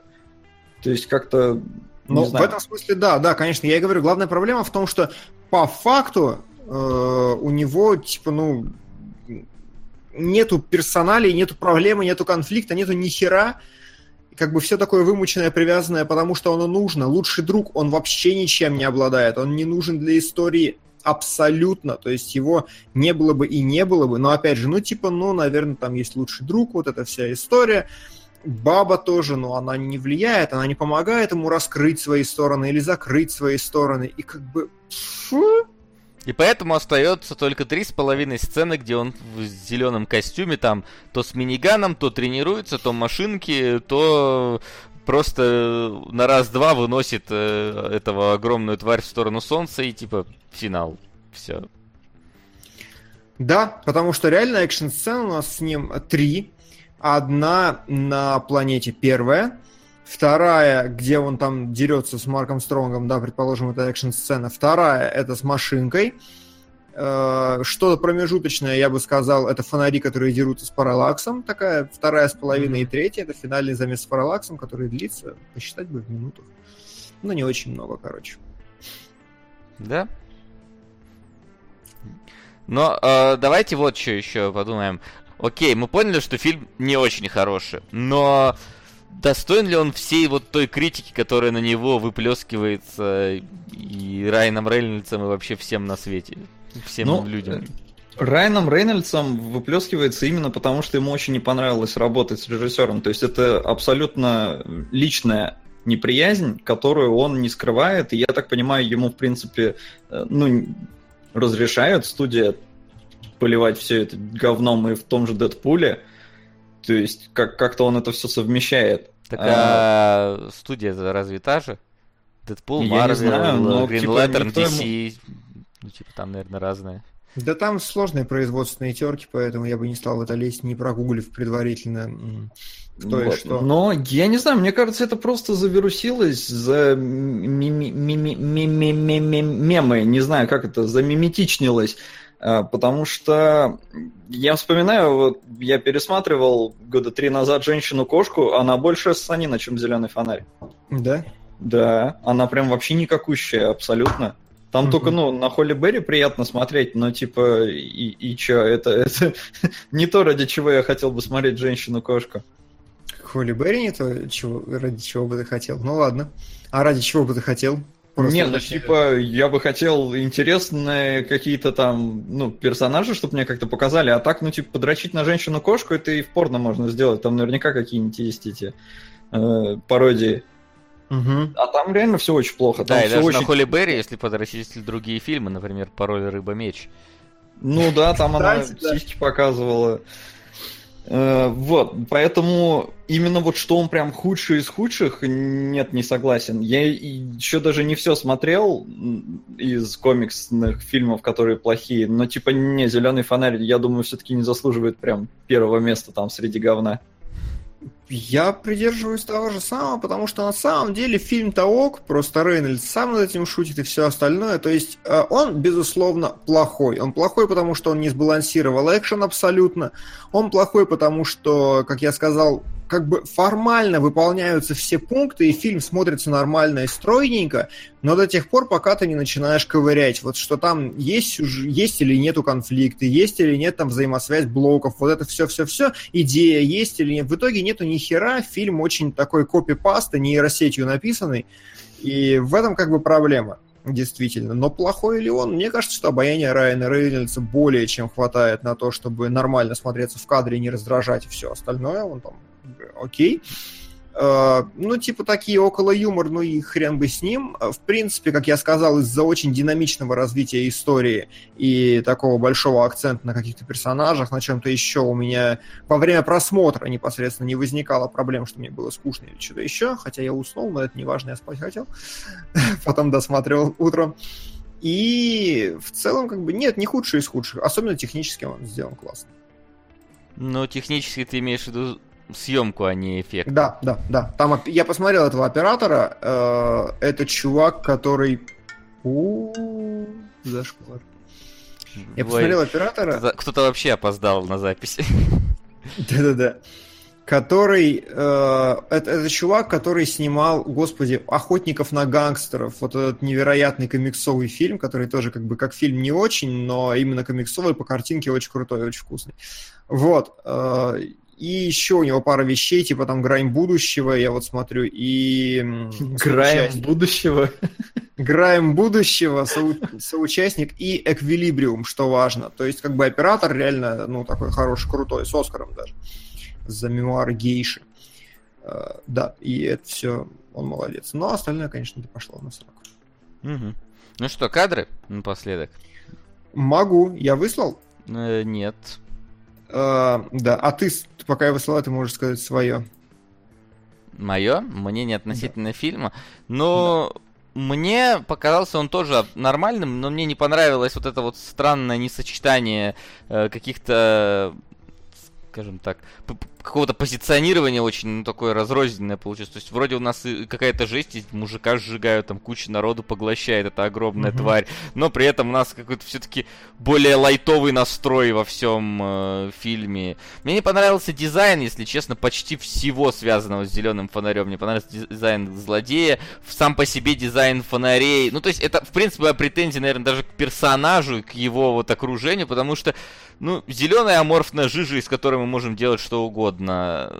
То есть как-то... Ну, в этом смысле, да, да, конечно. Я и говорю, главная проблема в том, что по факту э, у него, типа, ну, нету персоналей, нету проблемы, нету конфликта, нету ни хера. Как бы все такое вымученное, привязанное, потому что оно нужно. Лучший друг, он вообще ничем не обладает. Он не нужен для истории абсолютно. То есть его не было бы и не было бы. Но опять же, ну, типа, ну, наверное, там есть лучший друг, вот эта вся история. Баба тоже, но она не влияет, она не помогает ему раскрыть свои стороны или закрыть свои стороны. И как бы... И поэтому остается только три с половиной сцены, где он в зеленом костюме там то с миниганом, то тренируется, то машинки, то просто на раз-два выносит э, этого огромную тварь в сторону солнца и типа финал. Все. Да, потому что реально экшн-сцен у нас с ним три. Одна на планете первая, вторая, где он там дерется с Марком Стронгом, да, предположим, это экшн-сцена. Вторая это с машинкой. Э, Что-то промежуточное, я бы сказал, это фонари, которые дерутся с параллаксом. Такая вторая с половиной и третья. Это финальный замес с параллаксом, который длится, посчитать бы в минутах. Ну, не очень много, короче. Да? Но э, давайте вот что еще подумаем. Окей, мы поняли, что фильм не очень хороший, но достоин ли он всей вот той критики, которая на него выплескивается и Райаном Рейнольдсом, и вообще всем на свете? Всем Ну, людям. Райаном Рейнольдсом выплескивается именно потому, что ему очень не понравилось работать с режиссером. То есть это абсолютно личная неприязнь, которую он не скрывает. И я так понимаю, ему, в принципе, э, ну, разрешают студия поливать все это говном и в том же Дэдпуле. То есть как- как-то он это все совмещает. Так а- а студия разве та же? Дэдпул, Марвел, типа, никто ему- DC. Ну, типа, там, наверное, разные. Да там сложные производственные терки, поэтому я бы не стал в это лезть, не прогуглив предварительно, кто вот. и что. Но, я не знаю, мне кажется, это просто завирусилось за мемы, не знаю, как это, замиметичнилось. А, потому что я вспоминаю, вот я пересматривал года три назад женщину-кошку, она больше санина, чем зеленый фонарь. Да? Да, она прям вообще никакущая абсолютно. Там Мгм. только, ну, на Холли Берри приятно смотреть, но типа, и, и чё, это, это не то, ради чего я хотел бы смотреть женщину-кошку. Холли Берри не то, чего, ради чего бы ты хотел. Ну ладно. А ради чего бы ты хотел? Просто Не, ну типа, я бы хотел интересные какие-то там, ну, персонажи, чтобы мне как-то показали, а так, ну, типа, подрочить на женщину-кошку, это и в порно можно сделать, там наверняка какие-нибудь есть эти э, пародии. Мгм. А там реально все очень плохо. Там Да, и даже очень... на Холли Берри, если подрассчитывать другие фильмы, например, «Пароль Рыба-меч». Ну да, там она сиськи показывала. Э, Вот, поэтому именно вот что он прям худший из худших, нет, не согласен. Я еще даже не все смотрел из комиксных фильмов, которые плохие, но типа не, Зеленый фонарь, я думаю, все-таки не заслуживает прям первого места там среди говна. Я придерживаюсь того же самого, потому что на самом деле фильм-то ок, просто Рейнольдс сам над этим шутит и все остальное. То есть э, он, безусловно, плохой. Он плохой, потому что он не сбалансировал экшен абсолютно. Он плохой, потому что, как я сказал, как бы формально выполняются все пункты, и фильм смотрится нормально и стройненько, но до тех пор, пока ты не начинаешь ковырять, вот что там есть, есть или нету конфликты, есть или нет там взаимосвязь блоков, вот это все-все-все, идея есть или нет. В итоге нету ни хера, фильм очень такой копипаста, нейросетью написанный, и в этом как бы проблема. Действительно. Но плохой ли он? Мне кажется, что обаяние Райана Рейнольдса более чем хватает на то, чтобы нормально смотреться в кадре, не раздражать и все остальное. Он там окей. Э, Ну, типа такие около юмор, ну и хрен бы с ним. Э, В принципе, как я сказал, из-за очень динамичного развития истории и такого большого акцента на каких-то персонажах, на чем-то еще у меня во время просмотра непосредственно не возникало проблем, что мне было скучно или что-то еще, хотя я уснул, но это не важно, я спать хотел. Потом досматривал утром. И в целом, как бы, нет, не худший из худших. Особенно технически он сделан классно. Ну, технически ты имеешь в виду съемку, а не эффект. Да, да, да. Там я посмотрел этого оператора. э, Это чувак, который... У зашквар. Я посмотрел оператора. кто-то- вообще опоздал на запись. Да-да-да. Который... э, это, это чувак, который снимал, господи, «Охотников на гангстеров». Вот этот невероятный комиксовый фильм, который тоже как бы как фильм не очень, но именно комиксовый, по картинке очень крутой, очень вкусный. Вот. э, и еще у него пара вещей, типа там «Грань будущего», я вот смотрю, и... м, Граем соучастник. будущего. Граем будущего, соу- соучастник и Эквилибриум, что важно. То есть, как бы оператор реально, ну, такой хороший, крутой, с Оскаром даже. За мемуары гейши. Э, Да, и это все, он молодец. Но остальное, конечно, да пошло на срок. Мгм. Ну что, кадры напоследок? Могу, я выслал? Э, Нет. Э, Да, а ты, пока я выслал, ты можешь сказать свое. Мое мнение относительно фильма. Но мне показался он тоже нормальным, но мне не понравилось вот это вот странное несочетание э, каких-то, скажем так, какого-то позиционирования очень ну, такое разрозненное получилось. То есть вроде у нас какая-то жесть, есть, мужика сжигают, там куча народу поглощает эта огромная Мгм. тварь, но при этом у нас какой-то все-таки более лайтовый настрой во всем э, фильме. Мне не понравился дизайн, если честно, почти всего связанного с зеленым фонарем. Мне понравился дизайн злодея, сам по себе дизайн фонарей. Ну, то есть, это, в принципе, моя претензия, наверное, даже к персонажу, к его вот окружению, потому что, ну, зеленая аморфная жижа, из которой мы можем делать что угодно, одна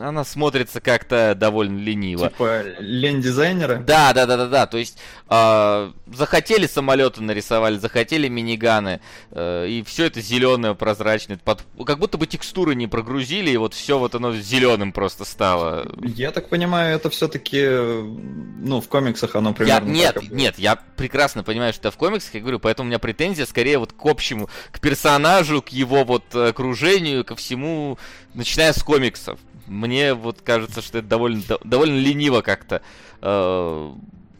она смотрится как-то довольно лениво. Типа лень дизайнера. Да, да, да, да, да. То есть а, захотели самолеты нарисовали, захотели миниганы, э, и все это зеленое, прозрачное. Под... Как будто бы текстуры не прогрузили, и вот все вот оно зеленым просто стало. Я так понимаю, это все-таки, ну, в комиксах оно Я, примерно нет, так нет, я прекрасно понимаю, что это в комиксах, я говорю, поэтому у меня претензия скорее вот к общему, к персонажу, к его вот окружению, ко всему, начиная с комиксов. Мне вот кажется, что это довольно, до- довольно лениво как-то э,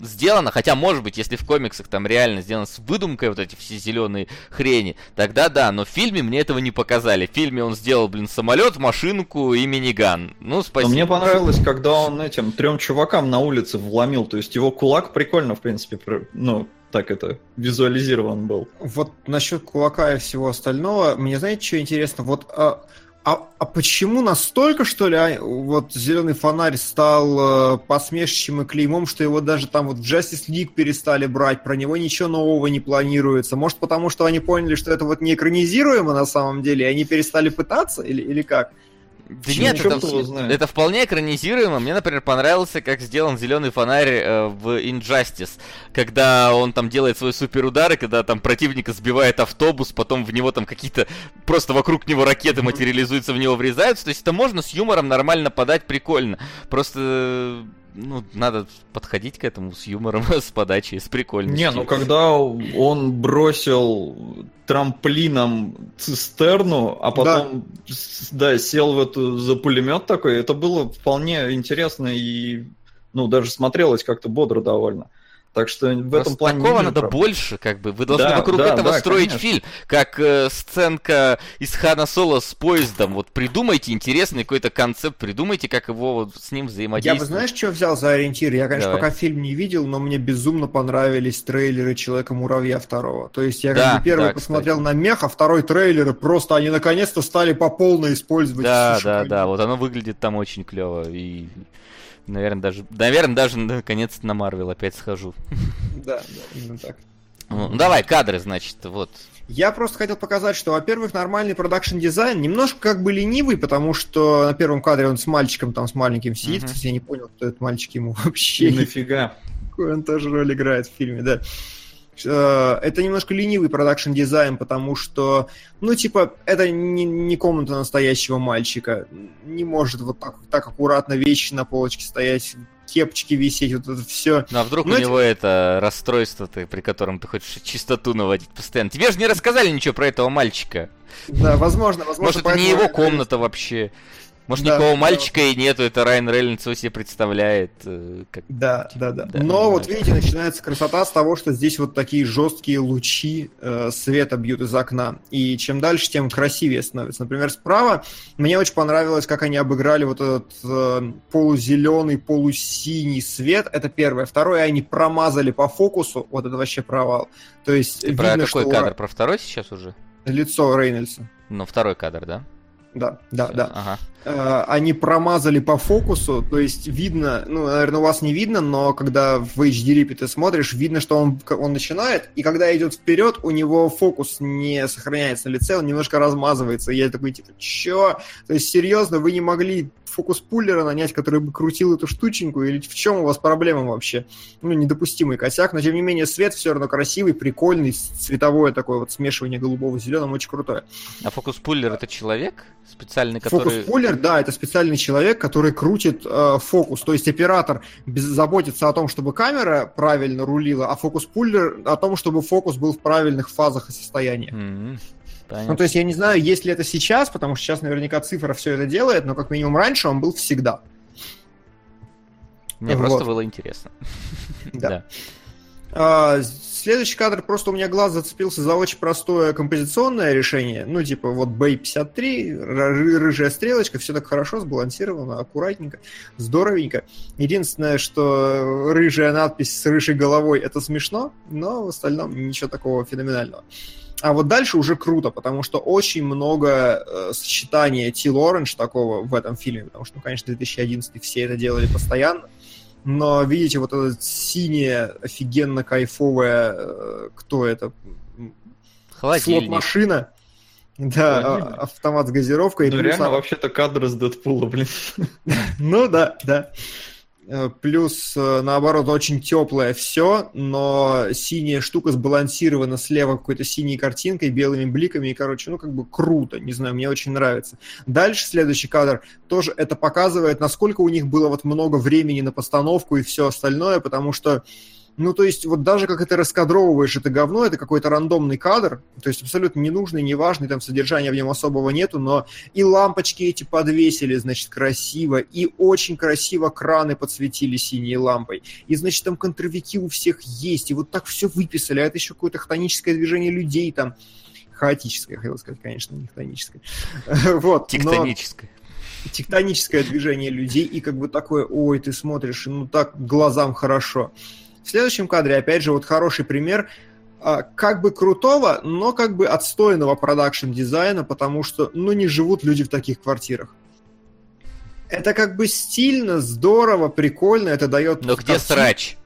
сделано, хотя, может быть, если в комиксах там реально сделано с выдумкой вот эти все зеленые хрени, тогда да, но в фильме мне этого не показали. В фильме он сделал, блин, самолет, машинку и миниган. Ну, Но спасибо. мне понравилось, когда он этим трем чувакам на улице вломил. То есть его кулак прикольно, в принципе, пр- ну, так это, визуализирован был. Вот насчет кулака и всего остального, мне знаете, что интересно? Вот а, а, а почему настолько, что ли, а, вот зеленый фонарь стал э, посмешищем и клеймом, что его даже там вот в Justice League перестали брать, про него ничего нового не планируется? Может, потому что они поняли, что это вот не экранизируемо на самом деле, и они перестали пытаться, или, или как? Да Чего- нет, это, это вполне экранизируемо. Мне, например, понравился, как сделан зеленый фонарь э, в Injustice, когда он там делает свой суперудар, и когда там противника сбивает автобус, потом в него там какие-то просто вокруг него ракеты материализуются, в него врезаются. То есть это можно с юмором нормально подать, прикольно. Просто ну, надо подходить к этому с юмором, с подачей, с прикольностью. Не, ну когда он бросил трамплином цистерну, а потом да. сел в эту за пулемет такой, это было вполне интересно и ну даже смотрелось как-то бодро довольно. Так что в Просто этом плане... Такого надо проблем. больше, как бы. Вы должны да, вокруг да, этого да, строить конечно. фильм. Как э, сценка из Хана Соло с поездом. Вот придумайте интересный какой-то концепт, придумайте, как его вот с ним взаимодействовать. Я бы, знаешь, что взял за ориентир? Я, конечно, Давай. пока фильм не видел, но мне безумно понравились трейлеры Человека-муравья второго. То есть я да, как бы первый да, посмотрел кстати. на мех, а второй трейлер, просто они наконец-то стали по полной использовать. Да, да, да. Вот оно выглядит там очень клево. И Наверное, даже, наверное, даже наконец на Марвел опять схожу. Да, да, именно так. Ну, давай, кадры, значит, вот. Я просто хотел показать, что, во-первых, нормальный production design немножко как бы ленивый, потому что на первом кадре он с мальчиком там с маленьким сидит. Uh-huh. Я не понял, кто этот мальчик ему вообще. Нафига? Какую он тоже роль играет в фильме, да. Э, это немножко ленивый production design, потому что, ну, типа, это не, не комната настоящего мальчика. Не может вот так, так аккуратно вещи на полочке стоять, кепочки висеть, вот это все. Ну а вдруг Но у него это расстройство, ты, при котором ты хочешь чистоту наводить постоянно. Тебе же не рассказали ничего про этого мальчика. Да, возможно, возможно. Может, это не его комната вообще. Может, да, никакого да. мальчика и нету, это Райан Рейнольдс его себе представляет. Э, как... Да, да, да, да. Но вот видите, начинается красота с того, что здесь вот такие жесткие лучи э, света бьют из окна. И чем дальше, тем красивее становится. Например, справа мне очень понравилось, как они обыграли вот этот э, полузеленый, полусиний свет. Это первое. Второе, они промазали по фокусу. Вот это вообще провал. То есть Ты видно, про какой что... кадр? Про второй сейчас уже? Лицо Рейнольдса. Ну, второй кадр, да? Да, да, да. Ага. Э, они промазали по фокусу, то есть видно, ну, наверное, у вас не видно, но когда в HD Repeat ты смотришь, видно, что он, он начинает, и когда идет вперед, у него фокус не сохраняется на лице, он немножко размазывается. И я такой, типа, чё? То есть, серьезно, вы не могли фокус пуллера нанять, который бы крутил эту штученьку, или в чем у вас проблема вообще? Ну, недопустимый косяк, но тем не менее свет все равно красивый, прикольный, цветовое такое вот смешивание голубого с зеленым, очень крутое. А фокус пуллер это человек специальный, который... Фокус пуллер, да, это специальный человек, который крутит э, фокус, то есть оператор без... заботится о том, чтобы камера правильно рулила, а фокус пуллер о том, чтобы фокус был в правильных фазах и состояниях. Mm-hmm. Понятно. Ну, то есть я не знаю, есть ли это сейчас, потому что сейчас наверняка цифра все это делает, но как минимум раньше он был всегда. Мне вот. просто было интересно. Да. А, следующий кадр, просто у меня глаз зацепился за очень простое композиционное решение. Ну, типа, вот Bay53, рыжая стрелочка, все так хорошо, сбалансировано, аккуратненько, здоровенько. Единственное, что рыжая надпись с рыжей головой, это смешно, но в остальном ничего такого феноменального. А вот дальше уже круто, потому что очень много э, сочетания Teal Orange такого в этом фильме, потому что, ну, конечно, 2011 все это делали постоянно. Но видите, вот это синее, офигенно кайфовое, э, кто это? Слот-машина. Да, а, автомат с газировкой. Ну, реально, вообще-то кадр с Дэдпула, блин. ну да, да. Э, плюс, э, наоборот, очень теплое все, но синяя штука сбалансирована слева какой-то синей картинкой, белыми бликами, и, короче, ну, как бы круто, не знаю, мне очень нравится. Дальше следующий кадр тоже это показывает, насколько у них было вот много времени на постановку и все остальное, потому что ну, то есть, вот даже как это раскадровываешь, это говно, это какой-то рандомный кадр, то есть абсолютно ненужный, неважный, там содержания в нем особого нету, но и лампочки эти подвесили, значит, красиво, и очень красиво краны подсветили синей лампой, и, значит, там контровики у всех есть, и вот так все выписали, а это еще какое-то хтоническое движение людей там, хаотическое, хотел сказать, конечно, не хтоническое. Вот, Тектоническое. Тектоническое движение людей, и как бы такое, ой, ты смотришь, ну так глазам хорошо. В следующем кадре, опять же, вот хороший пример а, как бы крутого, но как бы отстойного production design а, потому что, ну, не живут люди в таких квартирах. Это как бы стильно, здорово, прикольно, это дает... Но где срач?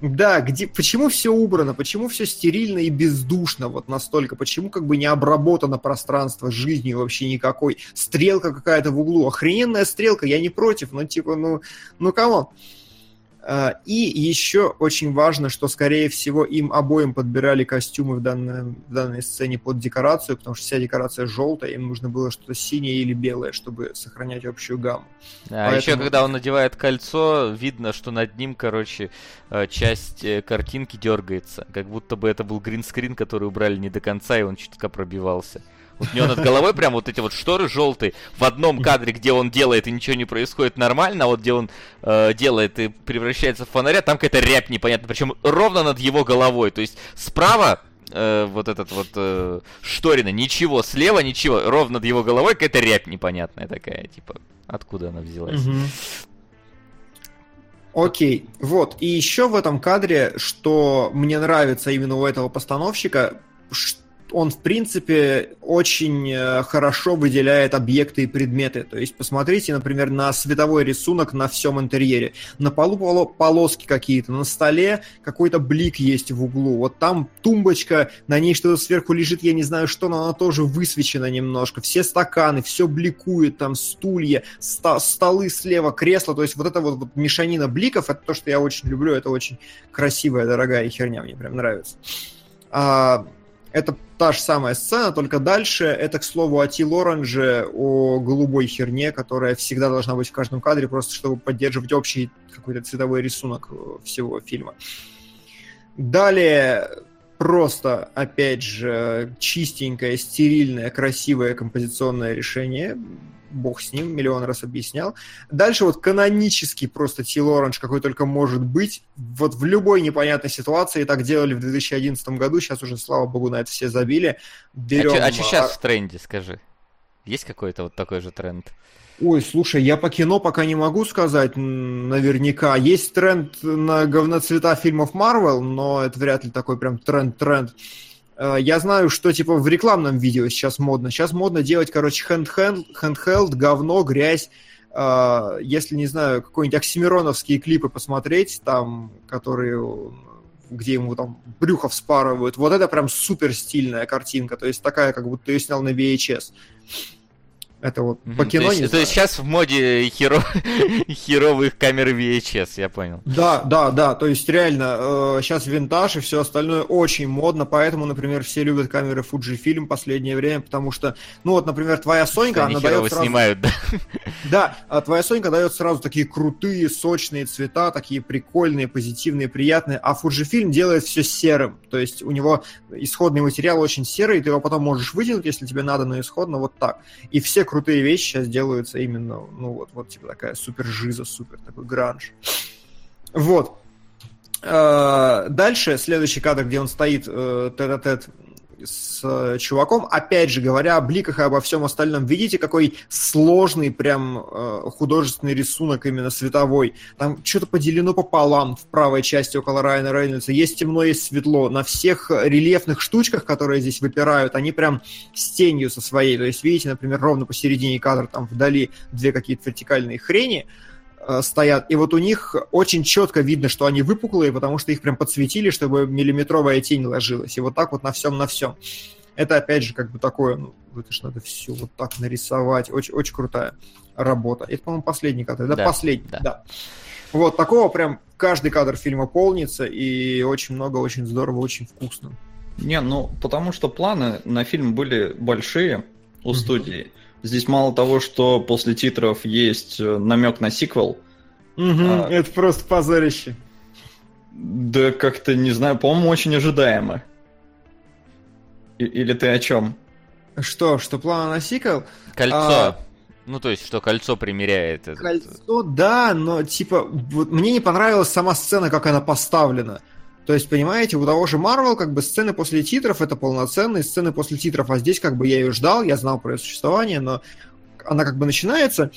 Да, где, почему все убрано, почему все стерильно и бездушно вот настолько, почему как бы не обработано пространство жизнью вообще никакой, стрелка какая-то в углу, охрененная стрелка, я не против, но типа, ну, ну come on. И еще очень важно, что, скорее всего, им обоим подбирали костюмы в, данном- в данной сцене под декорацию, потому что вся декорация желтая, им нужно было что-то синее или белое, чтобы сохранять общую гамму. А еще Поэтому- когда он надевает кольцо, видно, что над ним, короче, э, часть э, картинки дергается. Как будто бы это был гринскрин, который убрали не до конца, и он чутка пробивался. Вот у него над головой прям вот эти вот шторы желтые. В одном кадре, где он делает и ничего не происходит нормально, а вот где он э, делает и превращается в фонаря, там какая-то рябь непонятная. Причем ровно над его головой. То есть справа э, вот этот вот э, шторина, ничего, слева ничего, ровно над его головой какая-то рябь непонятная такая, типа, откуда она взялась. Окей, вот. И еще в этом кадре, что мне нравится именно у этого постановщика, ш- он, в принципе, очень э, хорошо выделяет объекты и предметы. То есть, посмотрите, например, на световой рисунок на всем интерьере. На полу поло- полоски какие-то, на столе какой-то блик есть в углу. Вот там тумбочка, на ней что-то сверху лежит, я не знаю что, но она тоже высвечена немножко. Все стаканы, все бликует, там стулья, ста- столы слева, кресла. То есть, вот эта вот, вот мешанина бликов, это то, что я очень люблю, это очень красивая, дорогая херня, мне прям нравится. А, это та же самая сцена, только дальше это, к слову, о Ти Лоранже, о голубой херне, которая всегда должна быть в каждом кадре, просто чтобы поддерживать общий какой-то цветовой рисунок э, всего фильма. Далее просто, опять же, чистенькое, стерильное, красивое композиционное решение. Бог с ним, миллион раз объяснял. Дальше вот канонический просто Тил Оранж, какой только может быть. Вот в любой непонятной ситуации так делали в 2011 году, сейчас уже, слава богу, на это все забили. Берем... А что сейчас в тренде, скажи? Есть какой-то вот такой же тренд? Ой, слушай, я по кино пока не могу сказать наверняка. Есть тренд на говноцвета фильмов Марвел, но это вряд ли такой прям тренд-тренд. Э, Я знаю, что типа в рекламном видео сейчас модно. Сейчас модно делать, короче, handheld, handheld говно, грязь. Э, Если, не знаю, какой-нибудь оксимироновские клипы посмотреть, там, которые где ему там брюхо вспарывают. Вот это прям супер стильная картинка. То есть такая, как будто ее снял на VHS. Это вот по кино то есть, не то есть сейчас в моде херо... херовых камер VHS, я понял. Да, да, да, то есть реально, э, сейчас винтаж и все остальное очень модно, поэтому, например, все любят камеры Fujifilm в последнее время, потому что, ну вот, например, твоя Сонька, она дает сразу... снимают, да? Да, а твоя Сонька дает сразу такие крутые, сочные цвета, такие прикольные, позитивные, приятные, а Fujifilm делает все серым, то есть у него исходный материал очень серый, ты его потом можешь вытянуть, если тебе надо, но исходно вот так. И все крутые вещи сейчас делаются именно, ну вот, вот типа такая супер жиза, супер такой гранж. Вот. Э, Дальше следующий кадр, где он стоит э, тет-а-тет с э, чуваком, опять же говоря о бликах и обо всем остальном, видите, какой сложный прям э, художественный рисунок именно световой. Там что-то поделено пополам в правой части около Райана Рейнольдса. Есть темно, есть светло. На всех рельефных штучках, которые здесь выпирают, они прям с тенью со своей. То есть, видите, например, ровно посередине кадра там вдали две какие-то вертикальные хрени, стоят, и вот у них очень четко видно, что они выпуклые, потому что их прям подсветили, чтобы миллиметровая тень ложилась. И вот так вот на всем на всем. Это опять же как бы такое, ну, это ж надо все вот так нарисовать. Очень, очень крутая работа. Это, по-моему, последний кадр. Да, Да, последний, да. да. Вот такого прям каждый кадр фильма полнится, и очень много, очень здорово, очень вкусно. Не, ну, потому что планы на фильм были большие у Мгм. студии. Здесь мало того, что после титров есть намек на сиквел, А. Это просто позорище. да как-то, не знаю, по-моему, очень ожидаемо. И- или ты о чем? Что, что план на сиквел? Кольцо. А. Ну, то есть, что кольцо примеряет. этот- Кольцо, да, но типа вот мне не понравилась сама сцена, как она поставлена. То есть, понимаете, у того же Marvel как бы сцены после титров это полноценные сцены после титров, а здесь как бы я ее ждал, я знал про ее существование, но она как бы начинается,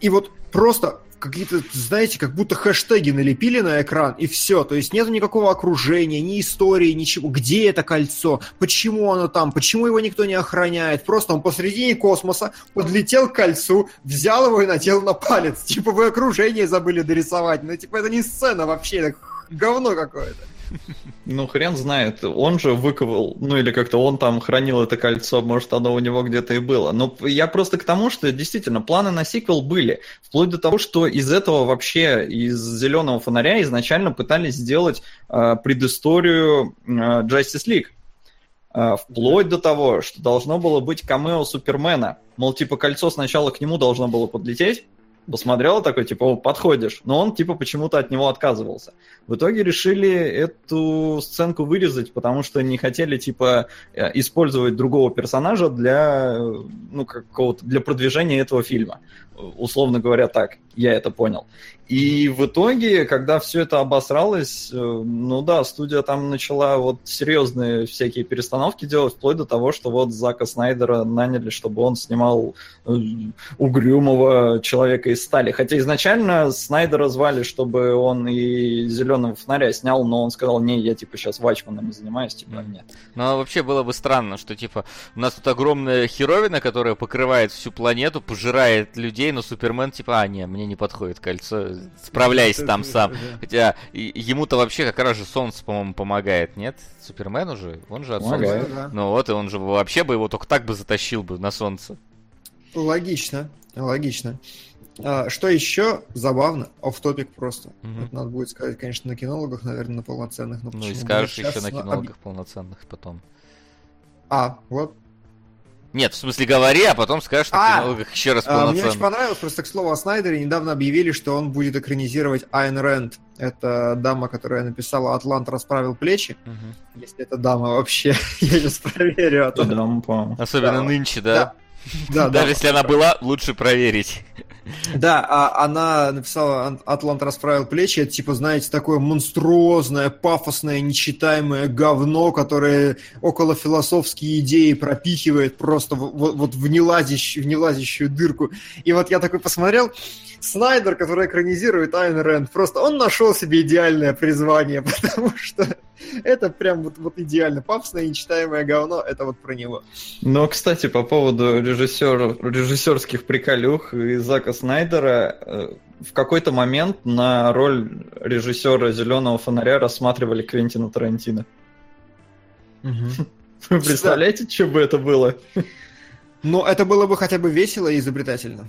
и вот просто какие-то, знаете, как будто хэштеги налепили на экран, и все. То есть нету никакого окружения, ни истории, ничего. Где это кольцо? Почему оно там? Почему его никто не охраняет? Просто он посредине космоса подлетел к кольцу, взял его и надел на палец. Типа вы окружение забыли дорисовать. Ну, типа, это не сцена вообще, это говно какое-то. Ну, хрен знает. Он же выковал, ну или как-то он там хранил это кольцо, может, оно у него где-то и было. Но я просто к тому, что действительно планы на сиквел были. Вплоть до того, что из этого вообще, из зеленого фонаря изначально пытались сделать э, предысторию э, Justice League. Э, вплоть до того, что должно было быть камео Супермена. Мол, типа, кольцо сначала к нему должно было подлететь, посмотрел такой, типа, подходишь, но он, типа, почему-то от него отказывался. В итоге решили эту сценку вырезать, потому что не хотели, типа, э, использовать другого персонажа для, ну, какого-то, для продвижения этого фильма. Условно говоря, так, я это понял. И в итоге, когда все это обосралось, э, ну да, студия там начала вот серьезные всякие перестановки делать, вплоть до того, что вот Зака Снайдера наняли, чтобы он снимал э, угрюмого человека из стали. Хотя изначально Снайдера звали, чтобы он и Зеленого фонаря снял, но он сказал, не, я типа сейчас Вачманами занимаюсь, типа нет. Ну а вообще было бы странно, что типа у нас тут огромная херовина, которая покрывает всю планету, пожирает людей, но Супермен типа, а, не, мне не подходит кольцо, справляйся там сам. Хотя ему-то вообще как раз же солнце, по-моему, помогает, нет? Супермен уже, он же от Помогает. солнца. Ну вот, и он же вообще бы его только так бы затащил бы на солнце. Логично, логично. А, что еще забавно, оф топик просто. Мгм. Это надо будет сказать, конечно, на кинологах, наверное, на полноценных. Но Ну и скажешь еще на об- кинологах полноценных потом. А, вот. Нет, в смысле говори, а потом скажешь на А! кинологах еще раз А, мне очень полноценно. понравилось, просто к слову о Снайдере, недавно объявили, что он будет экранизировать Айн Рэнд. Это дама, которая написала «Атлант расправил плечи». Мгм. Если это дама вообще, я сейчас проверю. а то- Да, ну, по-моему. Особенно Да. нынче, да? Да, да, Даже если она была, лучше проверить. Да, а она написала «Ан- «Атлант расправил плечи». Это, типа, знаете, такое монструозное, пафосное, нечитаемое говно, которое около философские идеи пропихивает просто вот, вот в, нелазящую, в нелазящую дырку. И вот я такой посмотрел, Снайдер, который экранизирует Айн Рэнд, просто он нашел себе идеальное призвание, потому что это прям вот, вот идеально. Пафосное, нечитаемое говно, это вот про него. Но, кстати, по поводу режиссер, режиссерских приколюх и Зака Снайдера, э, в какой-то момент на роль режиссера «Зеленого фонаря» рассматривали Квентина Тарантино. Вы представляете, что бы это было? Но это было бы хотя бы весело и изобретательно.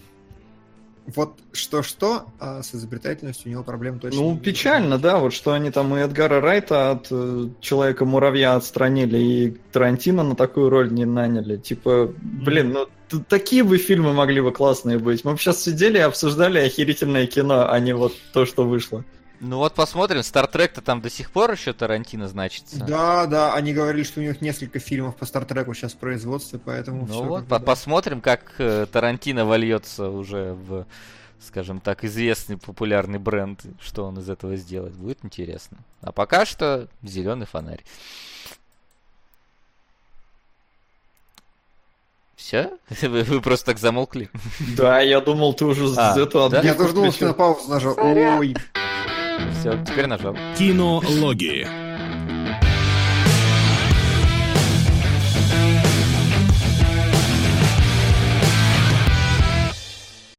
Вот что-что, а с изобретательностью у него проблем точно Ну, не печально, да, вот что они там и Эдгара Райта от э, Человека-муравья отстранили, и Тарантино на такую роль не наняли. Типа, блин, ну такие бы фильмы могли бы классные быть. Мы бы сейчас сидели и обсуждали охерительное кино, а не вот то, что вышло. Ну вот посмотрим, Стартрек-то там до сих пор еще Тарантино значится. Да, да, они говорили, что у них несколько фильмов по Стартреку сейчас в производстве, поэтому Ну всё вот, по- да. посмотрим, как э, Тарантино вольется уже в, скажем так, известный популярный бренд, что он из этого сделает. Будет интересно. А пока что зеленый фонарь. Все? Вы, вы просто так замолкли. Да, я думал, ты уже А, с этого да? Я тоже думал, что на паузу нажал. Ой, Все, теперь нажал. Кинологии.